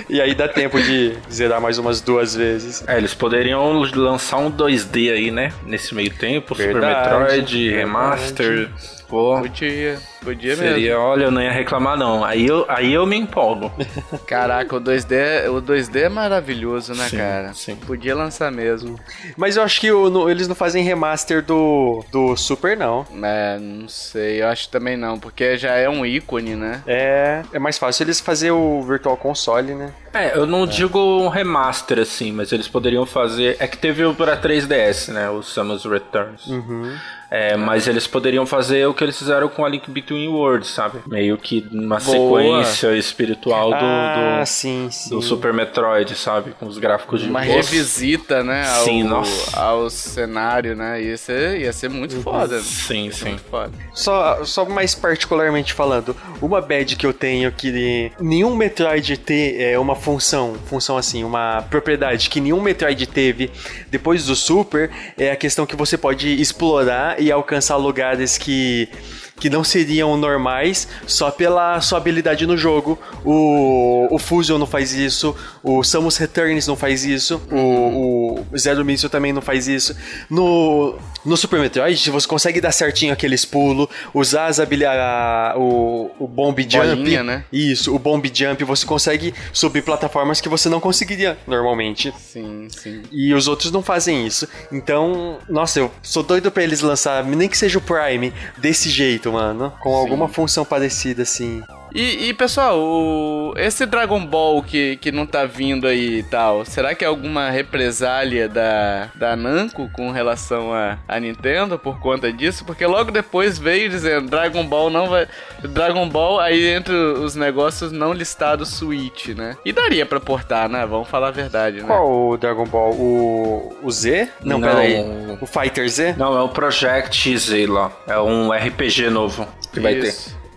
Speaker 3: E, aí dá tempo de zerar mais umas duas vezes.
Speaker 2: É, eles poderiam lançar um 2D aí, né? Nesse meio tempo, Super
Speaker 3: Verdade,
Speaker 2: Metroid,
Speaker 3: verdade.
Speaker 2: Pô,
Speaker 1: Podia, podia
Speaker 2: seria,
Speaker 1: mesmo.
Speaker 2: olha, eu não ia reclamar não. Aí eu, aí eu me empolgo.
Speaker 1: Caraca, o 2D, o 2D é maravilhoso, né,
Speaker 2: Sim,
Speaker 1: cara?
Speaker 2: sim.
Speaker 1: Podia lançar mesmo.
Speaker 3: Mas eu acho que o- no- eles não fazem remaster do, do Super, não.
Speaker 1: É, não sei, eu acho também não, porque já é um ícone, né?
Speaker 3: É, é mais fácil eles fazer o Virtual Console, né?
Speaker 2: É, eu não digo um remaster assim, mas eles poderiam fazer. É que teve o pra 3DS, né? O Samus Returns. É, mas eles poderiam fazer o que eles fizeram com a Link Between Worlds, sabe? Meio que uma
Speaker 1: Boa.
Speaker 2: sequência espiritual do,
Speaker 3: ah,
Speaker 2: do,
Speaker 3: sim, sim.
Speaker 2: do Super Metroid, sabe? Com os gráficos de
Speaker 1: Uma
Speaker 2: Nossa.
Speaker 1: revisita, né, ao,
Speaker 2: Sim, nossa.
Speaker 1: ao cenário, né? Ia ser, ia ser muito foda.
Speaker 2: Sim, sim.
Speaker 1: Muito foda.
Speaker 3: Só, só mais particularmente falando, uma bad que eu tenho que nenhum Metroid ter é uma função, função assim, uma propriedade que nenhum Metroid teve depois do Super é a questão que você pode explorar e alcançar lugares que que não seriam normais só pela sua habilidade no jogo. O, o Fusion não faz isso, o Samus Returns não faz isso, o, o Zero Mission também não faz isso. No, no Super Metroid, você consegue dar certinho aqueles pulos, usar as habilidades, o, o Bomb Jump.
Speaker 1: Bolinha, né?
Speaker 3: Isso, o Bomb Jump, você consegue subir plataformas que você não conseguiria normalmente.
Speaker 1: Sim, sim.
Speaker 3: E os outros não fazem isso. Então, nossa, eu sou doido pra eles lançar, nem que seja o Prime, desse jeito, mano. Com alguma função parecida, assim.
Speaker 1: E, e, pessoal, o- esse Dragon Ball que, que não tá vindo aí e tal, será que é alguma represália da, da Namco com relação a, a Nintendo por conta disso? Porque logo depois veio dizendo Dragon Ball não vai. Dragon Ball aí entre os negócios não listados Switch, né? E daria pra portar, né? Vamos falar a verdade, né?
Speaker 3: Qual o Dragon Ball? O, o Z? Não,
Speaker 2: Não.
Speaker 3: peraí. O Fighter Z?
Speaker 2: Não, é o Project Z lá. É um RPG novo que vai ter.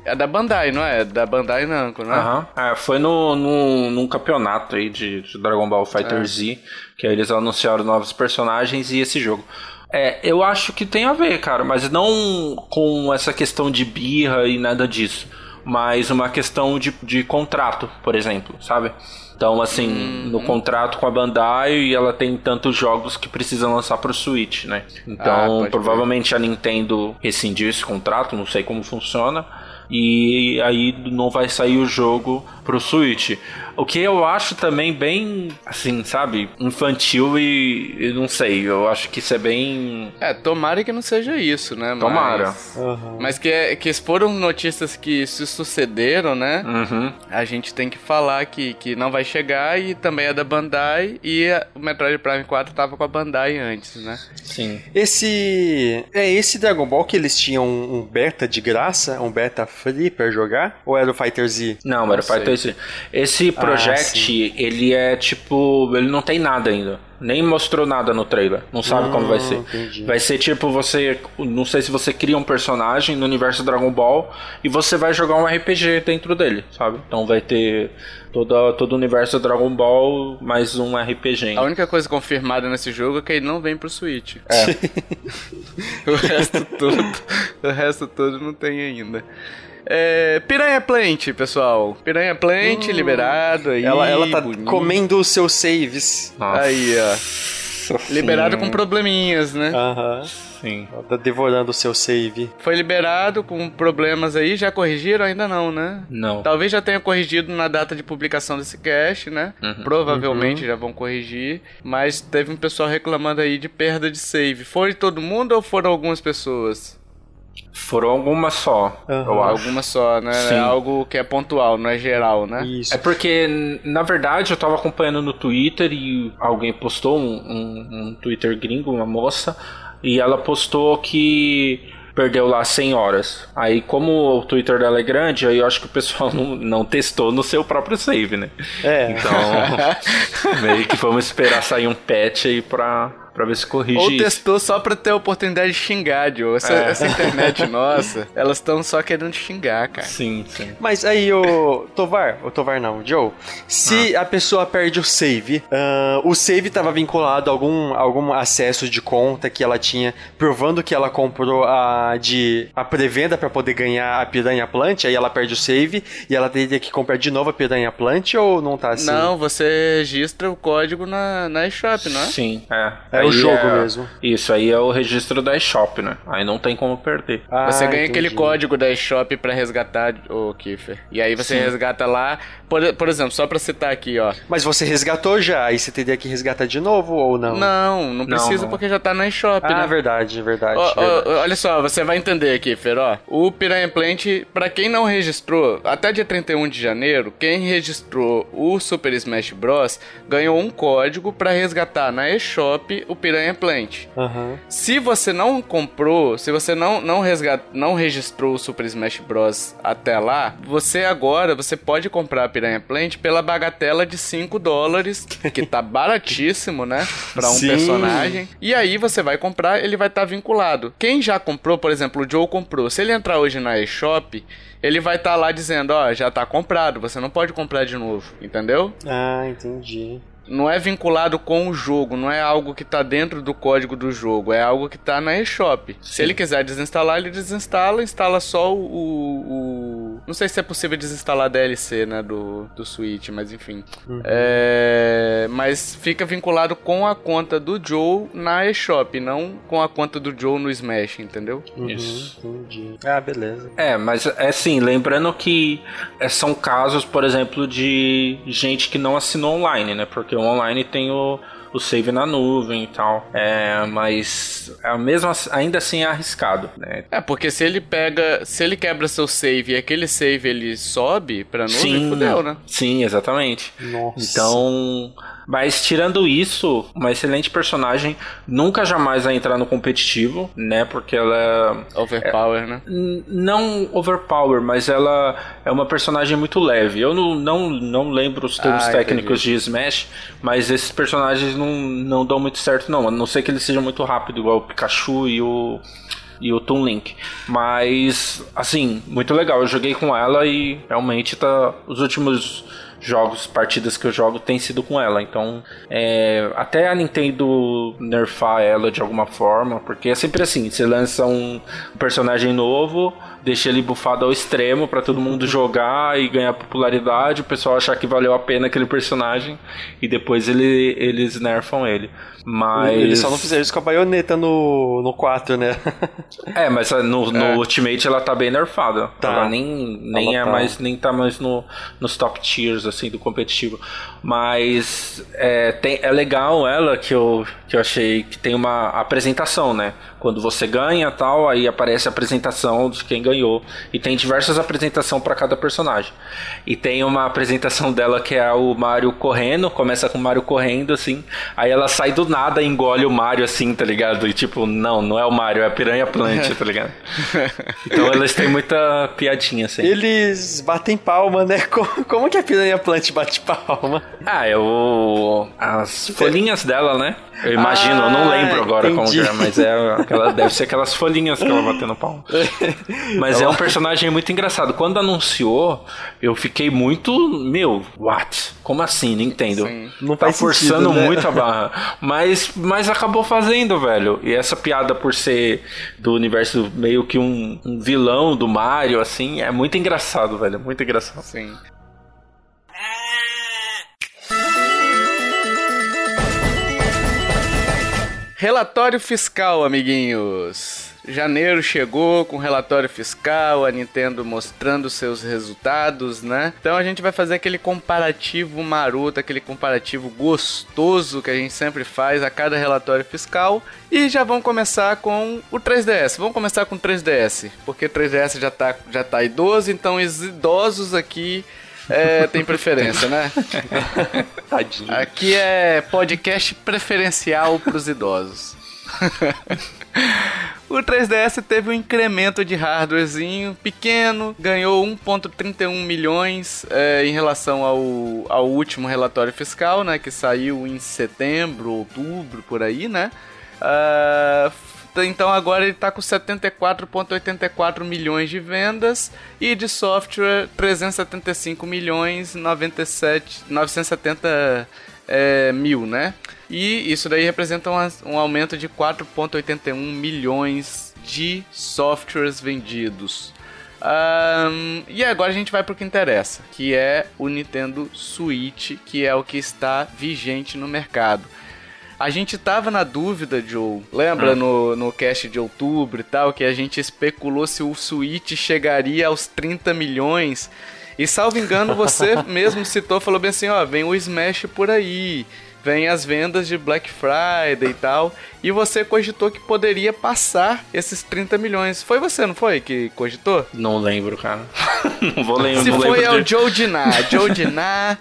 Speaker 1: É da Bandai, não é? Da Bandai Namco, né?
Speaker 2: Aham. É, foi no, no, num campeonato aí de, de Dragon Ball Fighter Z, que aí eles anunciaram novos personagens e esse jogo. É, eu acho que tem a ver, cara, mas não com essa questão de birra e nada disso. Mas uma questão de, de contrato, por exemplo, sabe? Então, assim, no contrato com a Bandai, ela tem tantos jogos que precisa lançar pro Switch, né?
Speaker 1: Ah,
Speaker 2: Então,
Speaker 1: pode
Speaker 2: provavelmente a Nintendo rescindiu esse contrato, não sei como funciona. E aí não vai sair o jogo pro Switch. O que eu acho também bem, assim, sabe, infantil e, e não sei, eu acho que isso é bem.
Speaker 1: É, tomara que não seja isso, né? Mas-
Speaker 2: Tomara.
Speaker 1: Mas que, é- que foram notícias que se sucederam, né?
Speaker 2: Uhum.
Speaker 1: A gente tem que falar que, que não vai chegar e também é da Bandai e a- o Metroid Prime 4 tava com a Bandai antes, né?
Speaker 2: Sim.
Speaker 3: Esse. É esse Dragon Ball que eles tinham um, um beta de graça, um beta free pra jogar? Ou era o Fighter Z?
Speaker 2: Não, era
Speaker 1: sei.
Speaker 2: Fighter Z. Esse Project, ele é tipo. Ele não tem nada ainda. Nem mostrou nada no trailer. Não sabe como vai ser.
Speaker 3: entendi.
Speaker 2: Vai ser tipo você. Não sei se você cria um personagem no universo Dragon Ball e você vai jogar um RPG dentro dele, sabe? Então vai ter toda, todo o universo Dragon Ball mais um RPG.
Speaker 1: A única coisa confirmada nesse jogo é que ele não vem pro Switch. É. o resto todo, o resto todo não tem ainda. É, Piranha Plant, pessoal. Piranha Plant liberado aí.
Speaker 3: Ela, ela tá
Speaker 1: bonito.
Speaker 3: comendo os seus saves.
Speaker 2: Nossa,
Speaker 1: Aí, ó.
Speaker 2: sim.
Speaker 1: Liberado com probleminhas, né?
Speaker 3: Aham.
Speaker 2: Sim.
Speaker 3: Ela tá devorando o seu save.
Speaker 1: Foi liberado com problemas aí, já corrigiram? Ainda não, né?
Speaker 2: Não.
Speaker 1: Talvez já tenha corrigido na data de publicação desse cast, né?
Speaker 2: Uhum.
Speaker 1: Provavelmente já vão corrigir. Mas teve um pessoal reclamando aí de perda de save. Foi todo mundo ou foram algumas pessoas?
Speaker 2: Foram algumas só, acho.
Speaker 1: Algumas só, né?
Speaker 2: Sim.
Speaker 1: É algo que é pontual, não é geral, né?
Speaker 3: Isso.
Speaker 2: É porque, na verdade, eu tava acompanhando no Twitter e alguém postou um, um, um Twitter gringo, uma moça, e ela postou que perdeu lá 100 horas. Aí, como o Twitter dela é grande, aí eu acho que o pessoal não, não testou no seu próprio save, né?
Speaker 3: É.
Speaker 2: Então, meio que vamos esperar sair um patch aí pra, pra ver se corrige
Speaker 1: Ou
Speaker 2: isso.
Speaker 1: testou só pra ter a oportunidade de xingar, Joe. Essa,
Speaker 2: É.
Speaker 1: essa internet nossa, elas estão só querendo xingar, cara.
Speaker 2: Sim, sim.
Speaker 3: Mas aí, o Tovar, o Tovar não, Joe, se a pessoa perde o save, ah, o save estava vinculado a algum, algum acesso de conta que ela tinha, provando que ela comprou a de a pré-venda para poder ganhar a piranha plant, aí ela perde o save e ela teria que comprar de novo a piranha plant ou não tá assim?
Speaker 1: Não, você registra o código na, na eShop, não é?
Speaker 2: Sim, é.
Speaker 3: É, o jogo é, mesmo.
Speaker 2: Isso aí é o registro da eShop, né? Aí não tem como perder.
Speaker 1: Ah, você ganha entendi. aquele código da eShop para resgatar o Kiffer. E aí você Sim. resgata lá. Por, por exemplo, só pra citar aqui, ó.
Speaker 3: Mas você resgatou já, aí você teria que resgatar de novo ou não?
Speaker 1: Não, não precisa não, porque já tá na eShop,
Speaker 3: ah,
Speaker 1: né?
Speaker 3: verdade, verdade,
Speaker 1: verdade. Olha só, você vai entender, Kiffer, ó. O Piranha Plant, pra quem não registrou, até dia 31 de janeiro, quem registrou o Super Smash Bros. ganhou um código para resgatar na eShop o Piranha Plant.
Speaker 3: Uhum.
Speaker 1: Se você não comprou, se você não, não, resgat, não registrou o Super Smash Bros. até lá, você agora você pode comprar Piranha Plant pela bagatela de 5 dólares, que tá baratíssimo, né? Pra um Sim. personagem. E aí você vai comprar, ele vai estar tá vinculado. Quem já comprou, por exemplo, o Joe comprou. Se ele entrar hoje na eShop, ele vai estar tá lá dizendo, ó, já tá comprado, você não pode comprar de novo, entendeu?
Speaker 3: Ah, entendi
Speaker 1: não é vinculado com o jogo, não é algo que está dentro do código do jogo, é algo que está na eShop. Se ele quiser desinstalar, ele desinstala, instala só o, o, Não sei se é possível desinstalar DLC, né, do, do Switch, mas enfim. Uhum. É... Mas fica vinculado com a conta do Joe na eShop, não com a conta do Joe no Smash, entendeu?
Speaker 3: Uhum, Isso. Entendi. Ah, beleza.
Speaker 2: É, mas é assim, lembrando que é, são casos, por exemplo, de gente que não assinou online, né? Porque porque o online tem o, o save na nuvem e tal. É, mas a mesma, ainda assim é arriscado, né?
Speaker 1: É, porque se ele pega, se ele quebra seu save e aquele save ele sobe pra nuvem, sim, fudeu, né?
Speaker 2: Sim, exatamente.
Speaker 3: Nossa.
Speaker 2: Então, mas tirando isso, uma excelente personagem, nunca jamais vai entrar no competitivo, né? Porque ela
Speaker 1: é. Overpower, é, né?
Speaker 2: Não overpower, mas ela é uma personagem muito leve. Eu não, não, não lembro os termos ah, técnicos entendi. de Smash, mas esses personagens não, não dão muito certo, não. A não ser que eles sejam muito rápido, igual o Pikachu e o e o Toon Link. Mas, assim, muito legal. Eu joguei com ela e realmente tá. Os últimos jogos, partidas que eu jogo tem sido com ela. Então, é, até a Nintendo nerfar ela de alguma forma, porque é sempre assim: você lança um personagem novo, deixa ele bufado ao extremo para todo mundo jogar e ganhar popularidade, o pessoal achar que valeu a pena aquele personagem e depois ele, eles nerfam ele. Mas.
Speaker 3: Eles só não fizeram isso com a baioneta no, no 4, né?
Speaker 2: é, mas no, no é. Ultimate ela tá bem nerfada. Tá. Ela nem, nem ela é tá. mais, nem tá mais no, nos top tiers, assim, do competitivo. Mas é, tem, é legal ela que eu, que eu achei que tem uma apresentação, né? Quando você ganha tal, aí aparece a apresentação de quem ganhou. E tem diversas apresentações para cada personagem. E tem uma apresentação dela que é o Mario correndo, começa com o Mario correndo, assim. Aí ela sai do nada e engole o Mario assim, tá ligado? E tipo, não, não é o Mario, é a Piranha Plant, tá ligado? Então elas têm muita piadinha, assim.
Speaker 3: Eles batem palma, né? Como, como que a Piranha Plant bate palma?
Speaker 2: Ah, é o. As folhinhas dela, né? Eu imagino, ah, eu não ah, lembro agora entendi. como é, mas é aquela, deve ser aquelas folhinhas que ela batendo pau. Mas é um personagem muito engraçado. Quando anunciou, eu fiquei muito, meu, what? Como assim? Nintendo? Sim. Não tá forçando sentido, né? muito a barra. Mas, mas acabou fazendo, velho. E essa piada por ser do universo meio que um, um vilão do Mario, assim, é muito engraçado, velho. Muito engraçado.
Speaker 1: Sim. Relatório fiscal, amiguinhos. Janeiro chegou com relatório fiscal, a Nintendo mostrando seus resultados, né? Então a gente vai fazer aquele comparativo maroto, aquele comparativo gostoso que a gente sempre faz a cada relatório fiscal. E já vamos começar com o 3DS. Vamos começar com o 3DS, porque o 3DS já tá, já tá idoso, então os idosos aqui é, tem preferência, né?
Speaker 3: Tadinho.
Speaker 1: Aqui é podcast preferencial para os idosos. o 3DS teve um incremento de hardwarezinho pequeno, ganhou 1,31 milhões é, em relação ao, ao último relatório fiscal, né? Que saiu em setembro, outubro, por aí, né? Uh, então agora ele está com 74,84 milhões de vendas e de software 375 milhões 97, 970 é, mil, né? E isso daí representa um, um aumento de 4,81 milhões de softwares vendidos. Um, e agora a gente vai para o que interessa, que é o Nintendo Switch, que é o que está vigente no mercado. A gente tava na dúvida, Joe. Lembra ah. no, no cast de outubro e tal, que a gente especulou se o Switch chegaria aos 30 milhões. E salvo engano, você mesmo citou, falou bem assim, ó, vem o Smash por aí vem as vendas de Black Friday e tal. E você cogitou que poderia passar esses 30 milhões. Foi você, não foi, que cogitou?
Speaker 2: Não lembro, cara. não vou lembrar.
Speaker 1: Se
Speaker 2: não
Speaker 1: foi
Speaker 2: é
Speaker 1: o Joe Diná. Joe Diná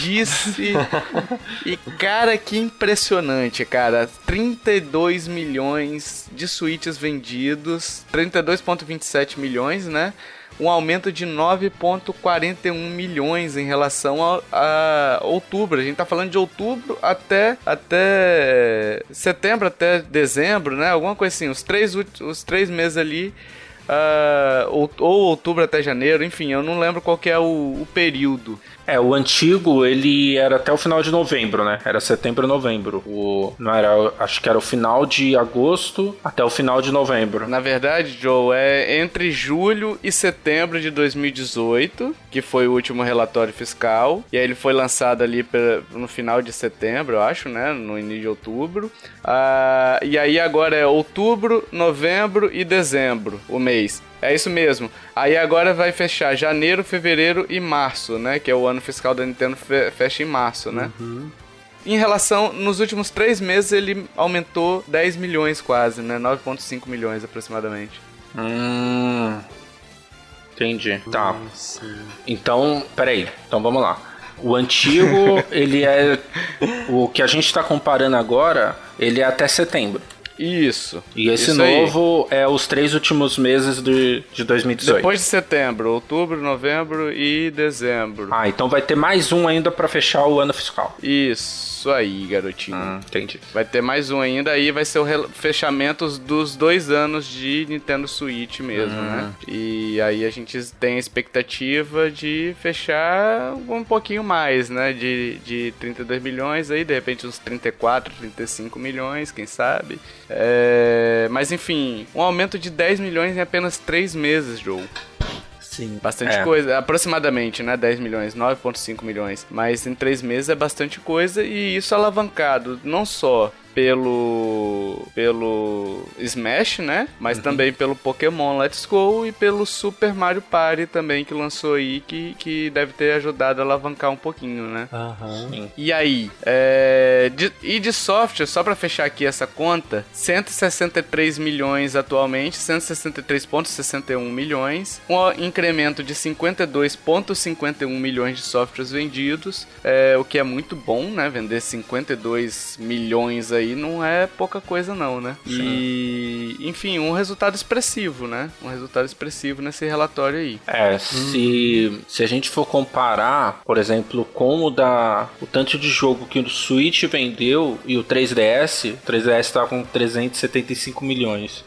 Speaker 1: disse. E, cara, que impressionante, cara. 32 milhões de suítes vendidos. 32,27 milhões, né? Um aumento de 9,41 milhões em relação a, a, outubro. A gente tá falando de outubro até, até setembro, até dezembro, né? Alguma coisa assim. Os três, os três meses ali Uh, ou, ou, outubro até janeiro, enfim, eu não lembro qual é o, o, período.
Speaker 2: É, o antigo ele era até o final de novembro, né? Era setembro novembro. O, não era, acho que era o final de agosto até o final de novembro.
Speaker 1: Na verdade, Joe, é entre julho e setembro de 2018, que foi o último relatório fiscal. E aí ele foi lançado ali no final de setembro, eu acho, né? No início de outubro. Uh, e aí agora é outubro, novembro e dezembro, o mês. É isso mesmo. Aí agora vai fechar janeiro, fevereiro e março, né? Que é o ano fiscal da Nintendo fecha em março, né? Uhum. Em relação, nos últimos três meses ele aumentou 10 milhões quase, né? 9,5 milhões aproximadamente.
Speaker 2: Hum. Entendi. Tá. Então, peraí. Então vamos lá. O antigo, ele é. O que a gente está comparando agora, ele é até setembro.
Speaker 1: Isso.
Speaker 2: E esse isso novo aí. é os três últimos meses de, de 2018.
Speaker 1: Depois de setembro, outubro, novembro e dezembro.
Speaker 2: Ah, então vai ter mais um ainda para fechar o ano fiscal.
Speaker 1: Isso aí, garotinho. Hum,
Speaker 2: entendi.
Speaker 1: Vai ter mais um ainda, aí vai ser o fechamento dos dois anos de Nintendo Switch mesmo, hum. né? E aí a gente tem a expectativa de fechar um pouquinho mais, né? De, de 32 milhões aí, de repente uns 34, 35 milhões, quem sabe. É, mas enfim, um aumento de 10 milhões em apenas 3 meses, Joe.
Speaker 3: Sim.
Speaker 1: Bastante é. coisa, aproximadamente, né? 10 milhões, 9,5 milhões. Mas em 3 meses é bastante coisa e isso alavancado não só pelo pelo Smash, né? Mas uhum. também pelo Pokémon Let's Go e pelo Super Mario Party também que lançou aí que, que deve ter ajudado a alavancar um pouquinho, né?
Speaker 3: Uhum.
Speaker 1: E aí, é, de, e de software, só para fechar aqui essa conta, 163 milhões atualmente, 163.61 milhões, um incremento de 52.51 milhões de softwares vendidos, é, o que é muito bom, né? Vender 52 milhões aí aí não é pouca coisa não, né? Sim. E, enfim, um resultado expressivo, né? Um resultado expressivo nesse relatório aí.
Speaker 2: É, se, hum. se a gente for comparar, por exemplo, com o da o tanto de jogo que o Switch vendeu e o 3DS, o 3DS tá com 375 milhões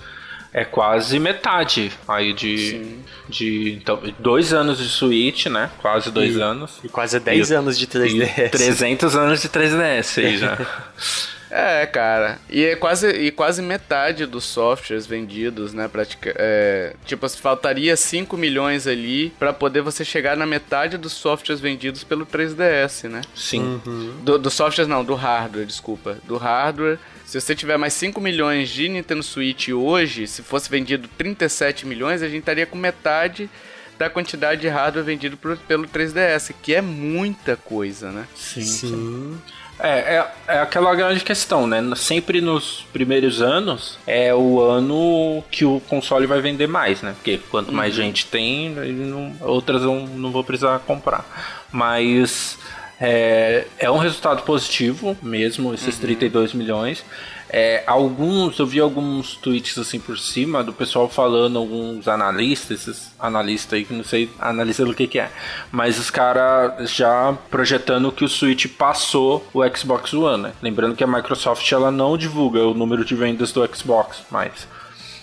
Speaker 2: é quase metade aí de, de então, dois anos de Switch, né? Quase dois
Speaker 3: e,
Speaker 2: anos.
Speaker 3: E quase 10 anos de 3DS.
Speaker 2: 300 anos de 3DS aí já.
Speaker 1: É, cara. E é quase, e quase metade dos softwares vendidos, né? Pratica, é, tipo, faltaria 5 milhões ali para poder você chegar na metade dos softwares vendidos pelo 3DS, né?
Speaker 2: Sim.
Speaker 1: Uhum. Do, do software não, do hardware, desculpa. Do hardware. Se você tiver mais 5 milhões de Nintendo Switch hoje, se fosse vendido 37 milhões, a gente estaria com metade da quantidade de hardware vendido por, pelo 3DS, que é muita coisa, né?
Speaker 2: Sim. sim. sim. É, é, é, aquela grande questão, né? Sempre nos primeiros anos é o ano que o console vai vender mais, né? Porque quanto mais uhum. gente tem, não, outras não, não vou precisar comprar. Mas é, é um resultado positivo mesmo, esses uhum. 32 milhões. É, alguns, eu vi alguns tweets assim por cima do pessoal falando, alguns analistas, esses analistas aí que não sei analista do que que é, mas os caras já projetando que o Switch passou o Xbox One, né? Lembrando que a Microsoft ela não divulga o número de vendas do Xbox, mas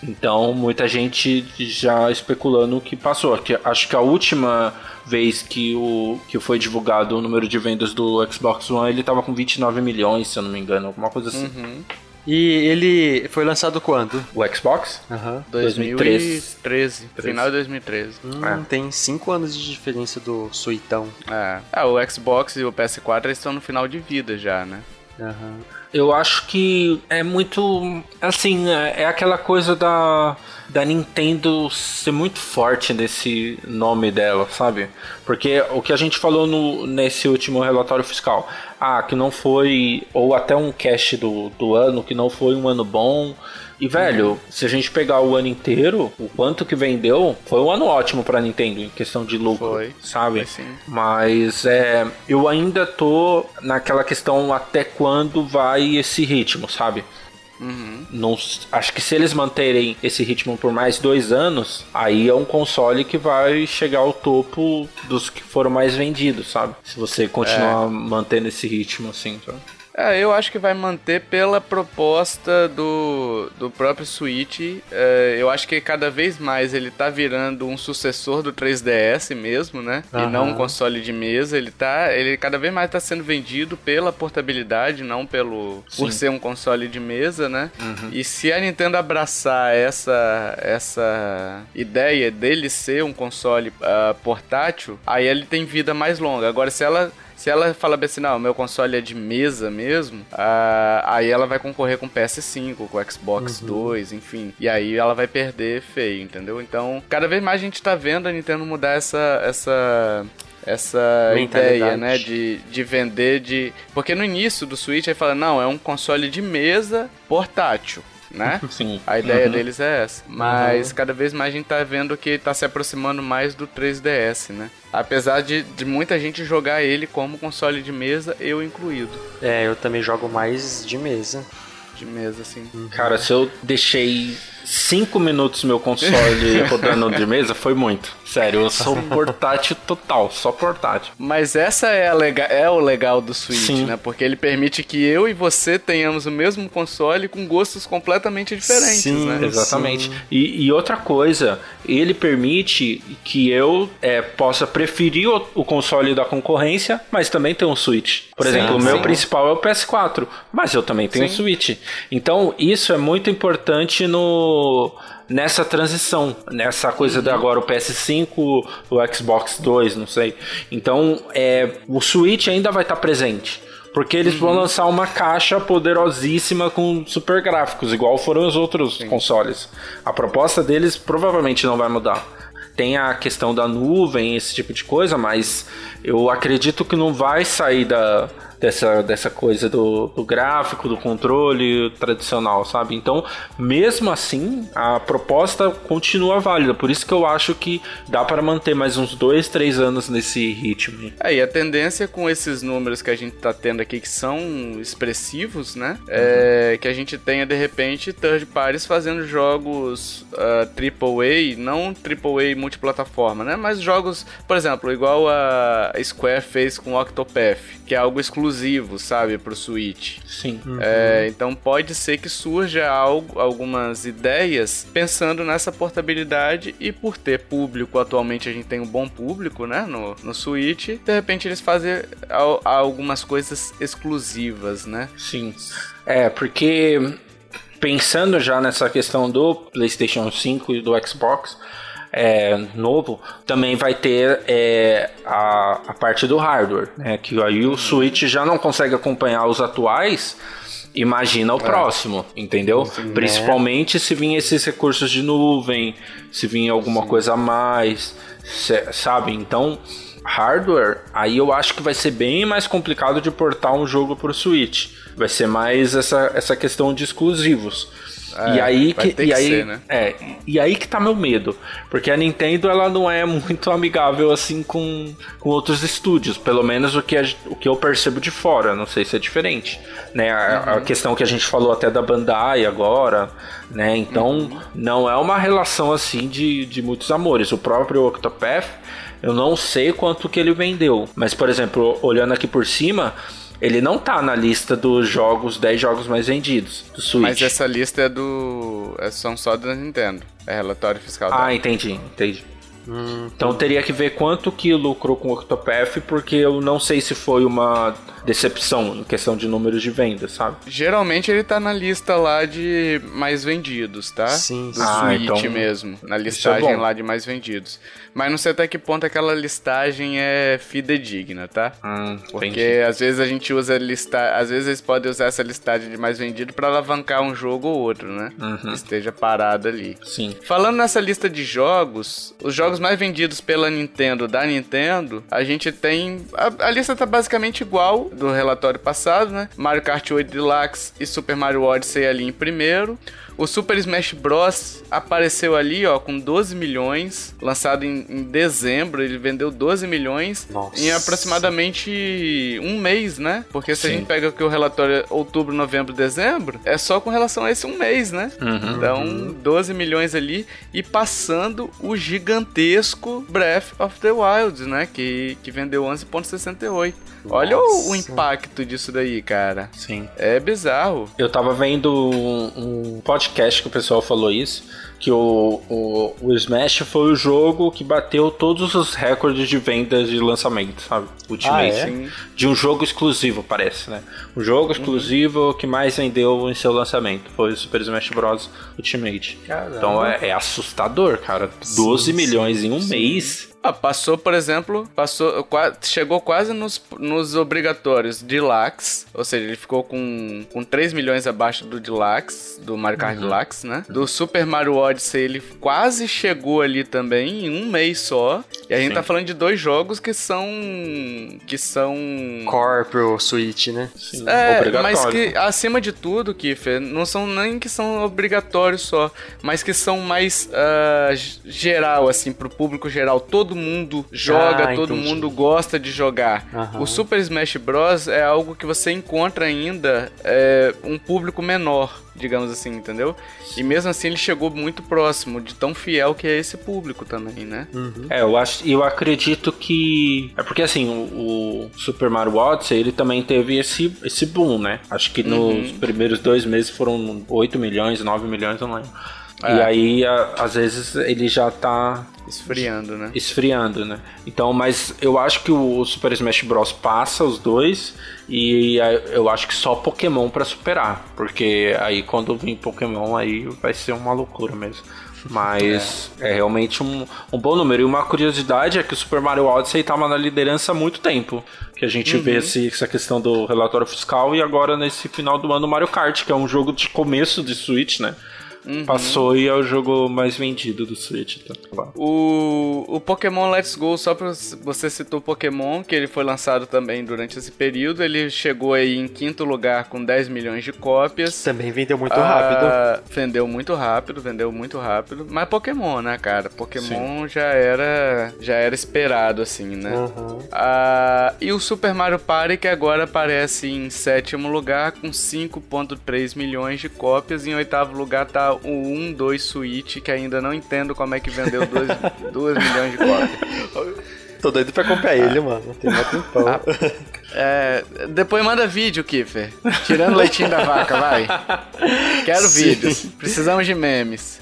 Speaker 2: então muita gente já especulando que passou. Que acho que a última vez que, o, que foi divulgado o número de vendas do Xbox One, ele tava com 29 milhões, se eu não me engano, alguma coisa assim.
Speaker 3: Uhum. E ele foi lançado quando?
Speaker 2: O Xbox?
Speaker 1: Aham. 2013. Final de 2013.
Speaker 3: Hum, é. Tem 5 anos de diferença do Suitão.
Speaker 1: É. Ah, o Xbox e o PS4 estão no final de vida já, né?
Speaker 2: Uhum. Eu acho que é muito. Assim, é, é aquela coisa da da Nintendo ser muito forte nesse nome dela, sabe? Porque o que a gente falou no, nesse último relatório fiscal, ah, que não foi, ou até um cast do, do ano, que não foi um ano bom, e, velho, se a gente pegar o ano inteiro, o quanto que vendeu, foi um ano ótimo pra Nintendo em questão de lucro, foi. sabe? Foi Mas é, eu ainda tô naquela questão até quando vai esse ritmo, sabe? Uhum. Não, acho que se eles manterem esse ritmo por mais dois anos, aí é um console que vai chegar ao topo dos que foram mais vendidos, sabe? Se você continuar é. mantendo esse ritmo assim, sabe?
Speaker 1: É, eu acho que vai manter pela proposta do, do próprio Switch. É, eu acho que cada vez mais ele tá virando um sucessor do 3DS mesmo, né? Uhum. E não um console de mesa. Ele tá. Ele cada vez mais tá sendo vendido pela portabilidade, não pelo. Sim. por ser um console de mesa, né? Uhum. E se a Nintendo abraçar essa, essa ideia dele ser um console uh, portátil, aí ele tem vida mais longa. Agora, se ela se ela fala bem assim, não, meu console é de mesa mesmo, uh, aí ela vai concorrer com o PS5, com o Xbox uhum. 2, enfim. E aí ela vai perder feio, entendeu? Então, cada vez mais a gente tá vendo a Nintendo mudar essa, essa essa ideia, né, de, de vender de... Porque no início do Switch aí fala, não, é um console de mesa portátil né?
Speaker 2: Sim.
Speaker 1: A ideia uhum. deles é essa. Mas uhum. cada vez mais a gente tá vendo que tá se aproximando mais do 3DS, né? Apesar de, de muita gente jogar ele como console de mesa, eu incluído.
Speaker 3: É, eu também jogo mais de mesa.
Speaker 1: De mesa, assim.
Speaker 2: Cara, se eu deixei 5 minutos meu console rodando de mesa, foi muito. Sério, eu sou portátil total, só portátil.
Speaker 1: Mas essa é, a lega é o legal do Switch, Sim. né? Porque ele permite que eu e você tenhamos o mesmo console com gostos completamente diferentes,
Speaker 2: sim,
Speaker 1: né?
Speaker 2: Exatamente. E, e, outra coisa, ele permite que eu é, possa preferir o, o, console da concorrência, mas também ter um Switch. Por sim, exemplo, o meu principal é o PS4, mas eu também tenho um Switch. Então, isso é muito importante no nessa transição, nessa coisa de agora o PS5, o Xbox 2, não sei. Então, é, o Switch ainda vai estar presente. Porque eles uhum. vão lançar uma caixa poderosíssima com super gráficos, igual foram os outros Sim. consoles. A proposta deles provavelmente não vai mudar. Tem a questão da nuvem, esse tipo de coisa, mas eu acredito que não vai sair da, dessa, dessa coisa do, do gráfico, do controle tradicional, sabe? Então, mesmo assim, a proposta continua válida. Por isso que eu acho que dá para manter mais uns dois, três anos nesse ritmo.
Speaker 1: É, e a tendência com esses números que a gente tá tendo aqui, que são expressivos, né? É uhum. que a gente tenha, de repente, third parties fazendo jogos uh, AAA, não AAA multiplataforma, né? Mas jogos, por exemplo, igual a Square fez com Octopath, que é algo exclusivo exclusivo, sabe, pro Switch.
Speaker 2: Sim.
Speaker 1: Uhum. É, então pode ser que surja algo, algumas ideias pensando nessa portabilidade e por ter público, atualmente a gente tem um bom público, né, no, no Switch, de repente eles fazem algumas coisas exclusivas, né?
Speaker 2: Sim. É, porque pensando já nessa questão do PlayStation 5 e do Xbox, é, novo, também vai ter é, a, a parte do hardware, né? Que aí o Switch já não consegue acompanhar os atuais. Imagina o é. próximo, entendeu? Sim, Principalmente se vir esses recursos de nuvem, se vir alguma Sim. coisa a mais, sabe? Então, hardware, aí eu acho que vai ser bem mais complicado de portar um jogo para o Switch. Vai ser mais essa, essa questão de exclusivos. É, e aí que, e aí, ser, né? é, e aí que tá meu medo, porque a Nintendo ela não é muito amigável assim com, com outros estúdios, pelo menos o que, a, o que eu percebo de fora, não sei se é diferente, né? A, uhum. a questão que a gente falou até da Bandai agora, né? Então uhum. não é uma relação assim de, de muitos amores. O próprio Octopath, eu não sei quanto que ele vendeu, mas por exemplo, olhando aqui por cima, ele não tá na lista dos jogos, 10 jogos mais vendidos do Switch.
Speaker 1: Mas essa lista é do. É, são só da Nintendo. É relatório fiscal
Speaker 2: Ah, entendi, entendi. Hum, então teria que ver quanto que lucrou com o Octopath, porque eu não sei se foi uma decepção em questão de números de vendas, sabe?
Speaker 1: Geralmente ele tá na lista lá de mais vendidos, tá?
Speaker 3: Sim,
Speaker 1: Do
Speaker 2: Ah,
Speaker 1: Switch
Speaker 2: então-
Speaker 1: mesmo, na
Speaker 2: é
Speaker 1: listagem
Speaker 2: bom.
Speaker 1: lá de mais vendidos. Mas não sei até que ponto aquela listagem é fidedigna, tá?
Speaker 2: Hum,
Speaker 1: Porque às vezes a gente usa lista, às vezes eles podem usar essa listagem de mais vendido pra alavancar um jogo ou outro, né?
Speaker 2: Uhum.
Speaker 1: Esteja parado ali.
Speaker 2: Sim.
Speaker 1: Falando nessa lista de jogos, os jogos mais vendidos pela Nintendo da Nintendo, a gente tem. A, a lista tá basicamente igual do relatório passado, né? Mario Kart 8 Deluxe e Super Mario Odyssey ali em primeiro. O Super Smash Bros. apareceu ali, ó, com 12 milhões, lançado em, em dezembro, ele vendeu 12 milhões
Speaker 3: Nossa.
Speaker 1: em aproximadamente um mês, né? Porque se a
Speaker 2: Sim.
Speaker 1: gente pega aqui o relatório outubro, novembro, dezembro, é só com relação a esse um mês, né?
Speaker 2: Uhum.
Speaker 1: Então, 12 milhões ali e passando o gigantesco Breath of the Wild, né? Que, que vendeu 11,68. Olha o, o impacto disso daí, cara.
Speaker 2: Sim.
Speaker 1: É bizarro.
Speaker 2: Eu tava vendo um, um podcast que o pessoal falou isso, que o, o, o Smash foi o jogo que bateu todos os recordes de vendas de lançamento, sabe? Ultimate.
Speaker 3: Ah, é?
Speaker 1: Sim.
Speaker 2: De um jogo exclusivo, parece, né? O jogo exclusivo que mais vendeu em seu lançamento foi o Super Smash Bros. Ultimate.
Speaker 3: Caramba.
Speaker 2: Então é, é assustador, cara. 12
Speaker 3: Sim,
Speaker 2: milhões em um mês.
Speaker 1: Ah, passou, por exemplo, passou, chegou quase nos, nos obrigatórios Deluxe, ou seja, ele ficou com, com 3 milhões abaixo do Deluxe, do Mario Kart Deluxe, né? Do Super Mario Odyssey, ele quase chegou ali também, em um mês só. E a gente
Speaker 2: Sim.
Speaker 1: tá falando de dois jogos que são... que são...
Speaker 3: Core pro Switch, né?
Speaker 2: Sim,
Speaker 1: É, mas que acima de tudo, Kiffer, não são nem que são obrigatórios só, mas que são mais g- geral, assim, pro público geral. Todo mundo joga,
Speaker 3: Ah,
Speaker 1: todo
Speaker 3: entendi.
Speaker 1: mundo gosta de jogar.
Speaker 3: Aham.
Speaker 1: O Super Smash Bros. é algo que você encontra ainda é, um público menor, digamos assim, entendeu? E mesmo assim ele chegou muito próximo de tão fiel que é esse público também, né?
Speaker 2: É, eu acho, eu acredito que é porque assim o, o Super Mario Odyssey ele também teve esse esse boom, né? Acho que nos primeiros dois meses foram 8 milhões, 9 milhões, eu lembro. E
Speaker 1: É.
Speaker 2: aí, a- às vezes ele já tá
Speaker 1: Esfriando, né?
Speaker 2: esfriando, né? Então, mas eu acho que o Super Smash Bros passa os dois e eu acho que só Pokémon pra superar, porque aí quando vir Pokémon aí vai ser uma loucura mesmo. Mas é, realmente um, um bom número. E uma curiosidade é que o Super Mario Odyssey estava na liderança há muito tempo. Que a gente vê esse- essa questão do relatório fiscal e agora nesse final do ano o Mario Kart, que é um jogo de começo de Switch, né? Passou e é o jogo mais vendido do Switch. Tá?
Speaker 1: O, o Pokémon Let's Go, só pra você citou o Pokémon, que ele foi lançado também durante esse período, ele chegou aí em quinto lugar com 10 milhões de cópias.
Speaker 3: Também vendeu muito
Speaker 1: Ah,
Speaker 3: rápido.
Speaker 1: Vendeu muito rápido, vendeu muito rápido. Mas Pokémon, né, cara? Pokémon já era já era esperado, assim, né?
Speaker 3: Uhum.
Speaker 1: Ah, e o Super Mario Party, que agora aparece em sétimo lugar, com 5.3 milhões de cópias. Em oitavo lugar tá o 1, 2 Switch, que ainda não entendo como é que vendeu 2 milhões de cópias.
Speaker 3: Tô doido pra comprar ele, mano. Tem mais tempão.
Speaker 1: Ah, É, depois manda vídeo, Kiffer. Tirando o leitinho da vaca, vai. Quero
Speaker 3: Sim.
Speaker 1: vídeos. Precisamos de memes.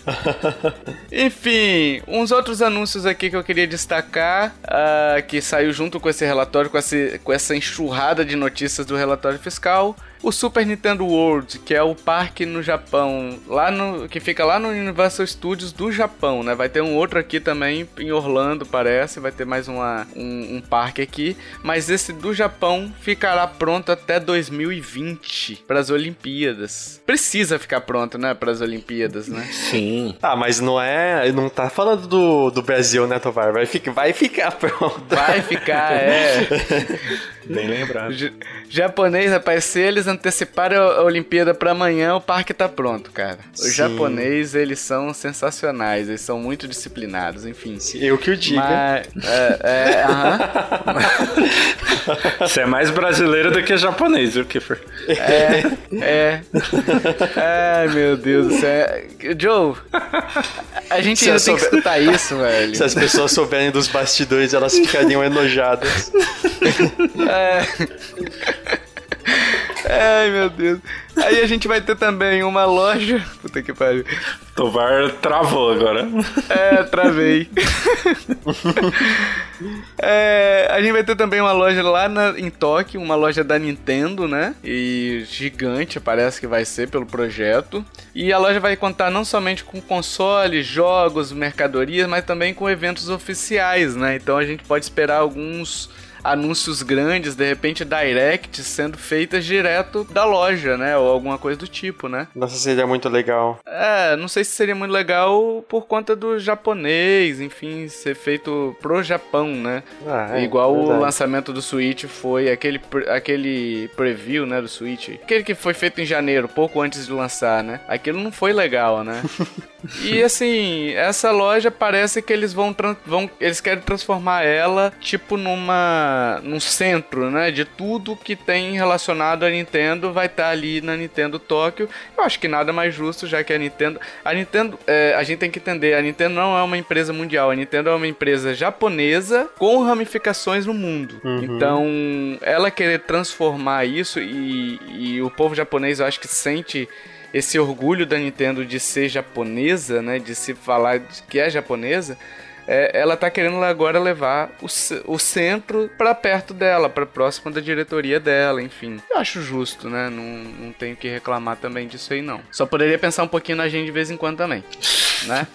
Speaker 1: Enfim, uns outros anúncios aqui que eu queria destacar, ah, que saiu junto com esse relatório, com, esse, com essa enxurrada de notícias do relatório fiscal. O Super Nintendo World, que é o parque no Japão, lá no, que fica lá no Universal Studios do Japão, né? Vai ter um outro aqui também em Orlando, parece. Vai ter mais uma, um, um parque aqui. Mas esse do Japão ficará pronto até 2020 para as Olimpíadas. Precisa ficar pronto, né? Para as Olimpíadas, né?
Speaker 2: Sim.
Speaker 3: Ah, mas não é. Não tá falando do, do Brasil, né, Tovar? Vai, ficar- vai ficar pronto.
Speaker 1: Vai ficar, é.
Speaker 2: Bem lembrado.
Speaker 1: J- japonês, rapaz, se eles anteciparem a Olimpíada pra amanhã, o parque tá pronto, cara. Os
Speaker 3: Sim.
Speaker 1: japoneses, eles são sensacionais, eles são muito disciplinados, enfim.
Speaker 3: Eu que o diga.
Speaker 1: Mas, é, é, aham.
Speaker 2: Você é mais brasileiro do que japonês, viu, Kiffer?
Speaker 1: É, é. Ai, meu Deus do céu. Joe, a gente
Speaker 3: Se
Speaker 1: ainda tem que escutar isso, velho.
Speaker 3: Se as pessoas souberem dos bastidores, elas ficariam enojadas.
Speaker 1: É. Ai, meu Deus. Aí a gente vai ter também uma loja. Puta que pariu.
Speaker 2: Tovar travou agora.
Speaker 1: É, travei. é, a gente vai ter também uma loja lá na, em Tóquio, uma loja da Nintendo, né? E gigante, parece que vai ser pelo projeto. E a loja vai contar não somente com consoles, jogos, mercadorias, mas também com eventos oficiais, né? Então a gente pode esperar alguns anúncios grandes, de repente direct sendo feitas direto da loja, né? Ou alguma coisa do tipo, né?
Speaker 3: Nossa, seria muito legal.
Speaker 1: É, não sei se seria muito legal por conta do japonês, enfim, ser feito pro Japão, né? Ah, é, Igual verdade. o lançamento do Switch foi aquele, aquele preview, né, do Switch. Aquele que foi feito em janeiro, pouco antes de lançar, né? Aquilo não foi legal, né? e assim, essa loja parece que eles vão, vão eles querem transformar ela tipo numa num centro, né, de tudo que tem relacionado a Nintendo vai estar tá ali na Nintendo Tóquio. Eu acho que nada mais justo, já que a Nintendo, a Nintendo, é, a gente tem que entender, a Nintendo não é uma empresa mundial, a Nintendo é uma empresa japonesa com ramificações no mundo. Uhum. Então, ela querer transformar isso e, e o povo japonês, eu acho que sente esse orgulho da Nintendo de ser japonesa, né, de se falar que é japonesa é, ela tá querendo agora levar o, o centro para perto dela, para próximo da diretoria dela, enfim. Eu acho justo, né? Não, não tenho que reclamar também disso aí, não. Só poderia pensar um pouquinho na gente de vez em quando também, né?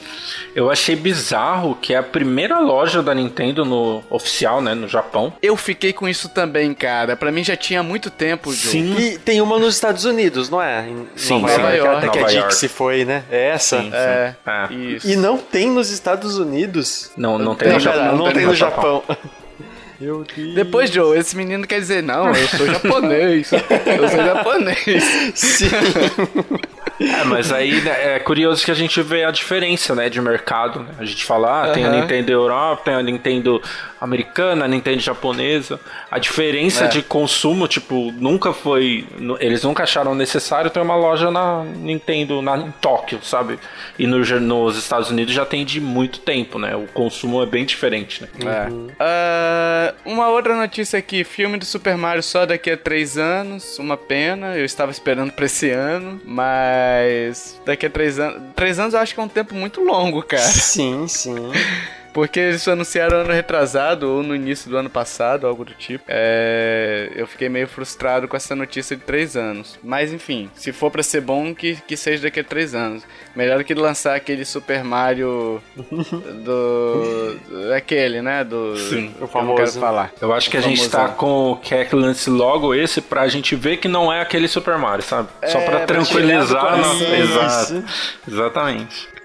Speaker 2: Eu achei bizarro que é a primeira loja da Nintendo no oficial, né, no Japão.
Speaker 1: Eu fiquei com isso também, cara. Para mim já tinha muito tempo,
Speaker 3: Joe. Sim. E tem uma nos Estados Unidos, não é?
Speaker 1: Em sim, Nova, Nova York.
Speaker 3: Até que a Dixie foi, né? É essa. Sim, sim.
Speaker 1: É, é. Isso.
Speaker 3: E não tem nos Estados Unidos.
Speaker 2: Não, não tem, no Japão.
Speaker 3: Não, não tem no Japão.
Speaker 1: Deus. Depois, Joe, esse menino quer dizer, não, eu sou japonês. eu sou japonês.
Speaker 3: Sim.
Speaker 2: É, mas aí né, é curioso que a gente vê a diferença, né, de mercado. Né? A gente fala, ah, uhum. tem a Nintendo Europa, tem a Nintendo americana, a Nintendo japonesa. A diferença é. de consumo, tipo, nunca foi. Eles nunca acharam necessário ter uma loja na Nintendo na, em Tóquio, sabe? E no, nos Estados Unidos já tem de muito tempo, né? O consumo é bem diferente,
Speaker 1: né? Uhum. Uh, uma outra notícia aqui: filme do Super Mario só daqui a três anos. Uma pena, eu estava esperando pra esse ano, mas. Mas daqui a três anos. Três anos eu acho que é um tempo muito longo, cara.
Speaker 3: Sim, sim.
Speaker 1: Porque eles anunciaram ano retrasado ou no início do ano passado, algo do tipo. É, eu fiquei meio frustrado com essa notícia de três anos. Mas enfim, se for para ser bom, que, que seja daqui a três anos. Melhor do que lançar aquele Super Mario do. aquele, né? Do.
Speaker 2: Sim, o famoso. Eu não quero falar. Eu acho que a gente tá com. Quer que lance logo esse pra gente ver que não é aquele Super Mario, sabe? É, Só pra tranquilizar. Exato. Exatamente.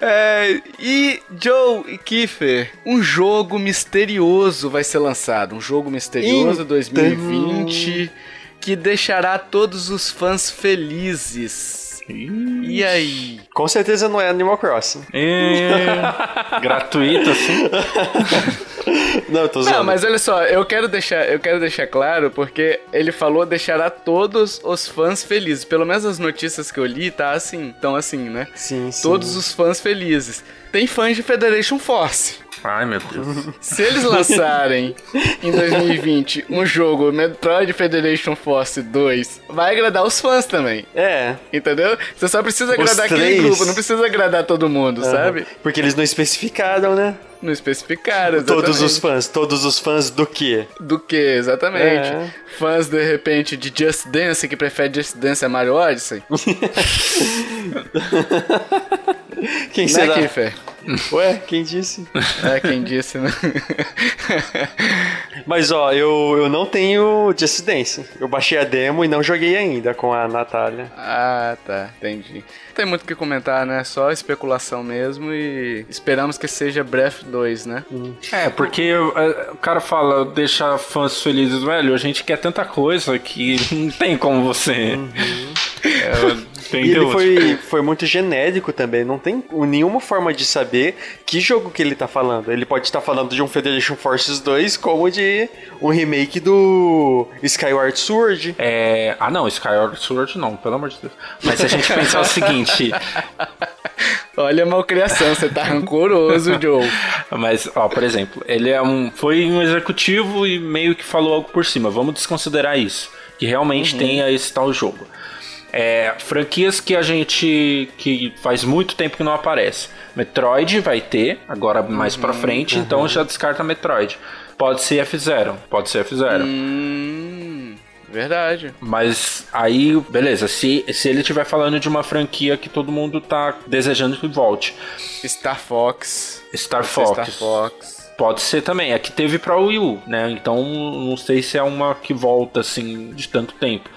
Speaker 1: É, e Joe e Kiefer, um jogo misterioso vai ser lançado. Um jogo misterioso então... 2020 que deixará todos os fãs felizes. E aí?
Speaker 3: Com certeza não é Animal Crossing.
Speaker 2: É... Gratuito assim?
Speaker 3: não, eu tô zoando.
Speaker 1: Não, mas olha só, eu quero deixar, eu quero deixar claro porque ele falou deixará todos os fãs felizes. Pelo menos as notícias que eu li tá assim, tão assim, né?
Speaker 3: Sim, sim.
Speaker 1: Todos os fãs felizes. Tem fãs de Federation Force.
Speaker 2: Ai, meu Deus.
Speaker 1: Se eles lançarem em 2020 um jogo Metroid Federation Force 2, vai agradar os fãs também.
Speaker 3: É.
Speaker 1: Entendeu? Você só precisa agradar aquele grupo, não precisa agradar todo mundo, uhum. sabe?
Speaker 3: Porque eles não especificaram, né?
Speaker 1: Não especificaram, exatamente.
Speaker 3: Todos os fãs, todos os fãs do quê?
Speaker 1: Do quê, exatamente. É. Fãs, de repente, de Just Dance, que prefere Just Dance a Mario Odyssey.
Speaker 3: Quem
Speaker 1: né,
Speaker 3: será?
Speaker 1: Kiffer?
Speaker 3: Ué, quem disse?
Speaker 1: É, quem disse, né?
Speaker 3: Mas ó, eu, eu não tenho Dance. Eu baixei a demo e não joguei ainda com a Natália.
Speaker 1: Ah, tá, entendi. Não tem muito o que comentar, né? Só especulação mesmo e esperamos que seja Breath 2, né?
Speaker 2: Hum. É, porque é, o cara fala, deixa fãs felizes, velho, a gente quer tanta coisa que não tem como você. Uhum.
Speaker 3: É, e ele foi, foi muito genérico também, não tem nenhuma forma de saber que jogo que ele tá falando. Ele pode estar falando de um Federation Forces 2 como de um remake do Skyward Sword.
Speaker 2: É... Ah não, Skyward Sword não, pelo amor de Deus. Mas se a gente pensar o seguinte...
Speaker 1: Olha a malcriação, você tá rancoroso, Joe.
Speaker 2: Mas, ó, por exemplo, ele é um, foi um executivo e meio que falou algo por cima. Vamos desconsiderar isso. que realmente uhum. tenha esse tal jogo. É, franquias que a gente que faz muito tempo que não aparece. Metroid vai ter agora mais uhum, para frente, então uhum. então já descarta Metroid. Pode ser F0, pode ser F0.
Speaker 1: Hum, verdade.
Speaker 2: Mas aí, beleza, se, se ele estiver falando de uma franquia que todo mundo tá desejando que volte.
Speaker 1: Star Fox.
Speaker 2: Star Fox. Star Fox. Pode ser também. É que teve pra Wii U, né? Então não sei se é uma que volta assim de tanto tempo.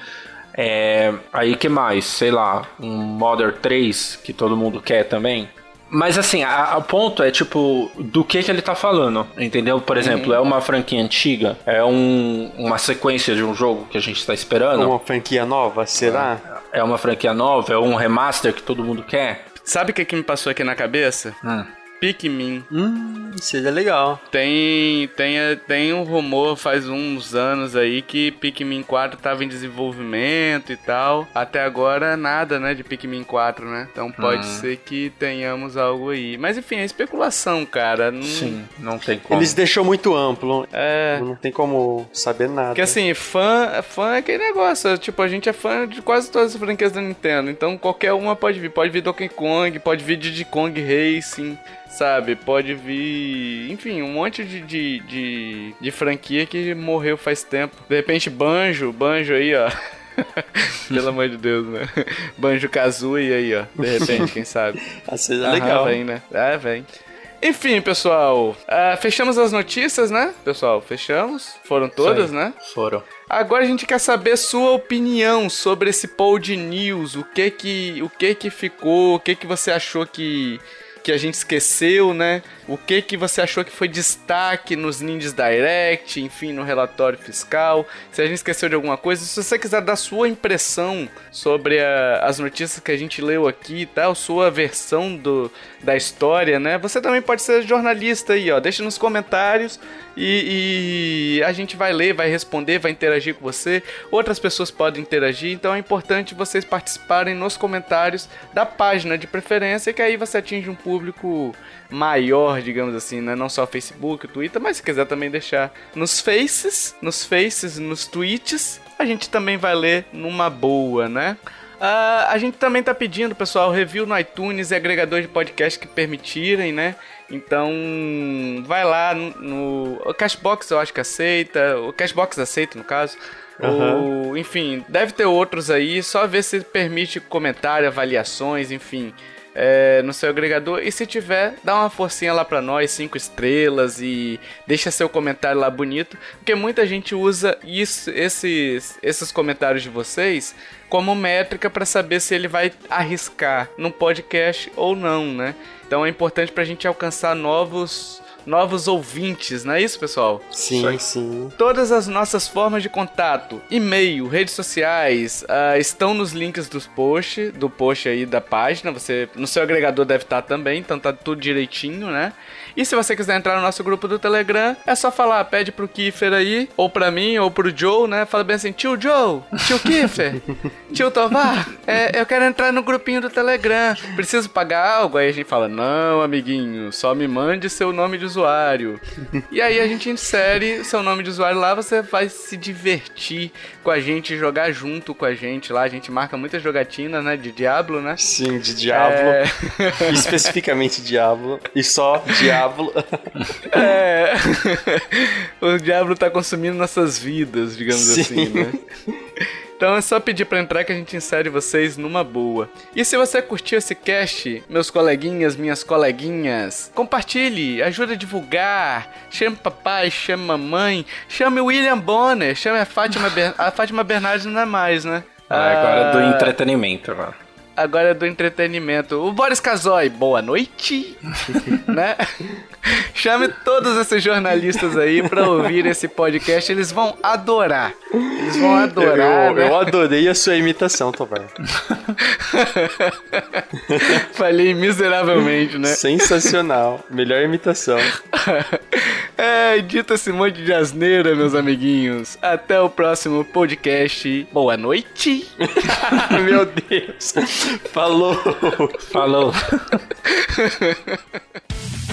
Speaker 2: É, aí que mais? Sei lá, um Modern 3 que todo mundo quer também. Mas assim, o ponto é tipo, do que que ele tá falando, entendeu? Por exemplo, uhum. é uma franquia antiga? É um, uma sequência de um jogo que a gente tá esperando?
Speaker 3: Uma franquia nova, será?
Speaker 2: É uma franquia nova? É um remaster que todo mundo quer?
Speaker 1: Sabe o que, que me passou aqui na cabeça?
Speaker 2: Hum.
Speaker 1: Pikmin.
Speaker 3: Hum, seria legal.
Speaker 1: Tem, tem, tem um rumor faz uns anos aí que Pikmin 4 tava em desenvolvimento e tal. Até agora nada, né, de Pikmin 4, né? Então pode hum. ser que tenhamos algo aí. Mas enfim, é especulação, cara.
Speaker 2: Não... Sim, não tem como.
Speaker 3: Eles deixou muito amplo. É. Não tem como saber nada.
Speaker 1: Porque assim, fã, fã é aquele negócio. Tipo, a gente é fã de quase todas as franquias da Nintendo. Então qualquer uma pode vir. Pode vir Donkey Kong, pode vir Diddy Kong Racing sabe? Pode vir, enfim, um monte de, de, de, de franquia que morreu faz tempo. De repente, Banjo, Banjo aí, ó. Pelo amor de Deus, né? Banjo Kazooie aí, ó. De repente, quem sabe?
Speaker 3: Ah, seja legal.
Speaker 1: Vem, né? É, vem. Enfim, pessoal, uh, fechamos as notícias, né? Pessoal, fechamos. Foram todas, né?
Speaker 2: Foram.
Speaker 1: Agora a gente quer saber sua opinião sobre esse Pod News. O que que, o que que ficou? O que que você achou que que a gente esqueceu, né? O que que você achou que foi destaque nos Ninjas Direct, enfim, no relatório fiscal? Se a gente esqueceu de alguma coisa, se você quiser dar sua impressão sobre a, as notícias que a gente leu aqui, tal, sua versão do, da história, né? Você também pode ser jornalista aí, ó. Deixa nos comentários e, e, a gente vai ler, vai responder, vai interagir com você. Outras pessoas podem interagir, então é importante vocês participarem nos comentários da página de preferência, que aí você atinge um público maior, digamos assim, né? Não só o Facebook, Twitter, mas se quiser também deixar nos faces, nos faces, nos tweets, a gente também vai ler numa boa, né? Uh, a gente também tá pedindo, pessoal, review no iTunes e agregador de podcast que permitirem, né? Então, vai lá no, no o Cashbox, eu acho que aceita, o Cashbox aceita no caso. Uhum. enfim, deve ter outros aí, só ver se permite comentário, avaliações, enfim é, no seu agregador. E se tiver, dá uma forcinha lá pra nós, cinco estrelas e deixa seu comentário lá bonito, porque muita gente usa isso, esses, esses comentários de vocês como métrica para saber se ele vai arriscar no podcast ou não, né? Então é importante pra gente alcançar novos novos ouvintes, não é isso, pessoal?
Speaker 3: Sim, sim.
Speaker 1: Todas as nossas formas de contato, e-mail, redes sociais, uh, estão nos links dos post, do post aí da página. Você no seu agregador deve estar também, então tá tudo direitinho, né? E se você quiser entrar no nosso grupo do Telegram, é só falar, pede pro Kiffer aí, ou pra mim, ou pro Joe, né? Fala bem assim, tio Joe, tio Kiffer, tio Tovar, é, eu quero entrar no grupinho do Telegram, preciso pagar algo? Aí a gente fala, não, amiguinho, só me mande seu nome de usuário. e aí a gente insere seu nome de usuário lá, você vai se divertir com a gente, jogar junto com a gente lá. A gente marca muitas jogatinas, né? De Diablo, né?
Speaker 3: Sim, de Diablo. É... Especificamente Diablo. E só Diablo.
Speaker 1: é. o Diablo tá consumindo nossas vidas, digamos Sim. assim, né? Então é só pedir para entrar que a gente insere vocês numa boa. E se você curtiu esse cast, meus coleguinhas, minhas coleguinhas, compartilhe, ajude a divulgar, chame papai, chame mamãe, chame o William Bonner, chame a Fátima, Ber a Fátima Bernardes não é mais, né?
Speaker 2: Ah, agora é do ah, entretenimento, mano
Speaker 1: agora é do entretenimento. O Boris Casoy, boa noite, né? Chame todos esses jornalistas aí pra ouvir esse podcast, eles vão adorar. Eles vão adorar.
Speaker 3: Eu, né? eu adorei a sua imitação, Tovar.
Speaker 1: Falei miseravelmente, né?
Speaker 3: Sensacional. Melhor imitação.
Speaker 1: é, dito esse monte de asneira, meus amiguinhos. Até o próximo podcast. Boa noite.
Speaker 3: Meu Deus. Falou.
Speaker 2: Falou.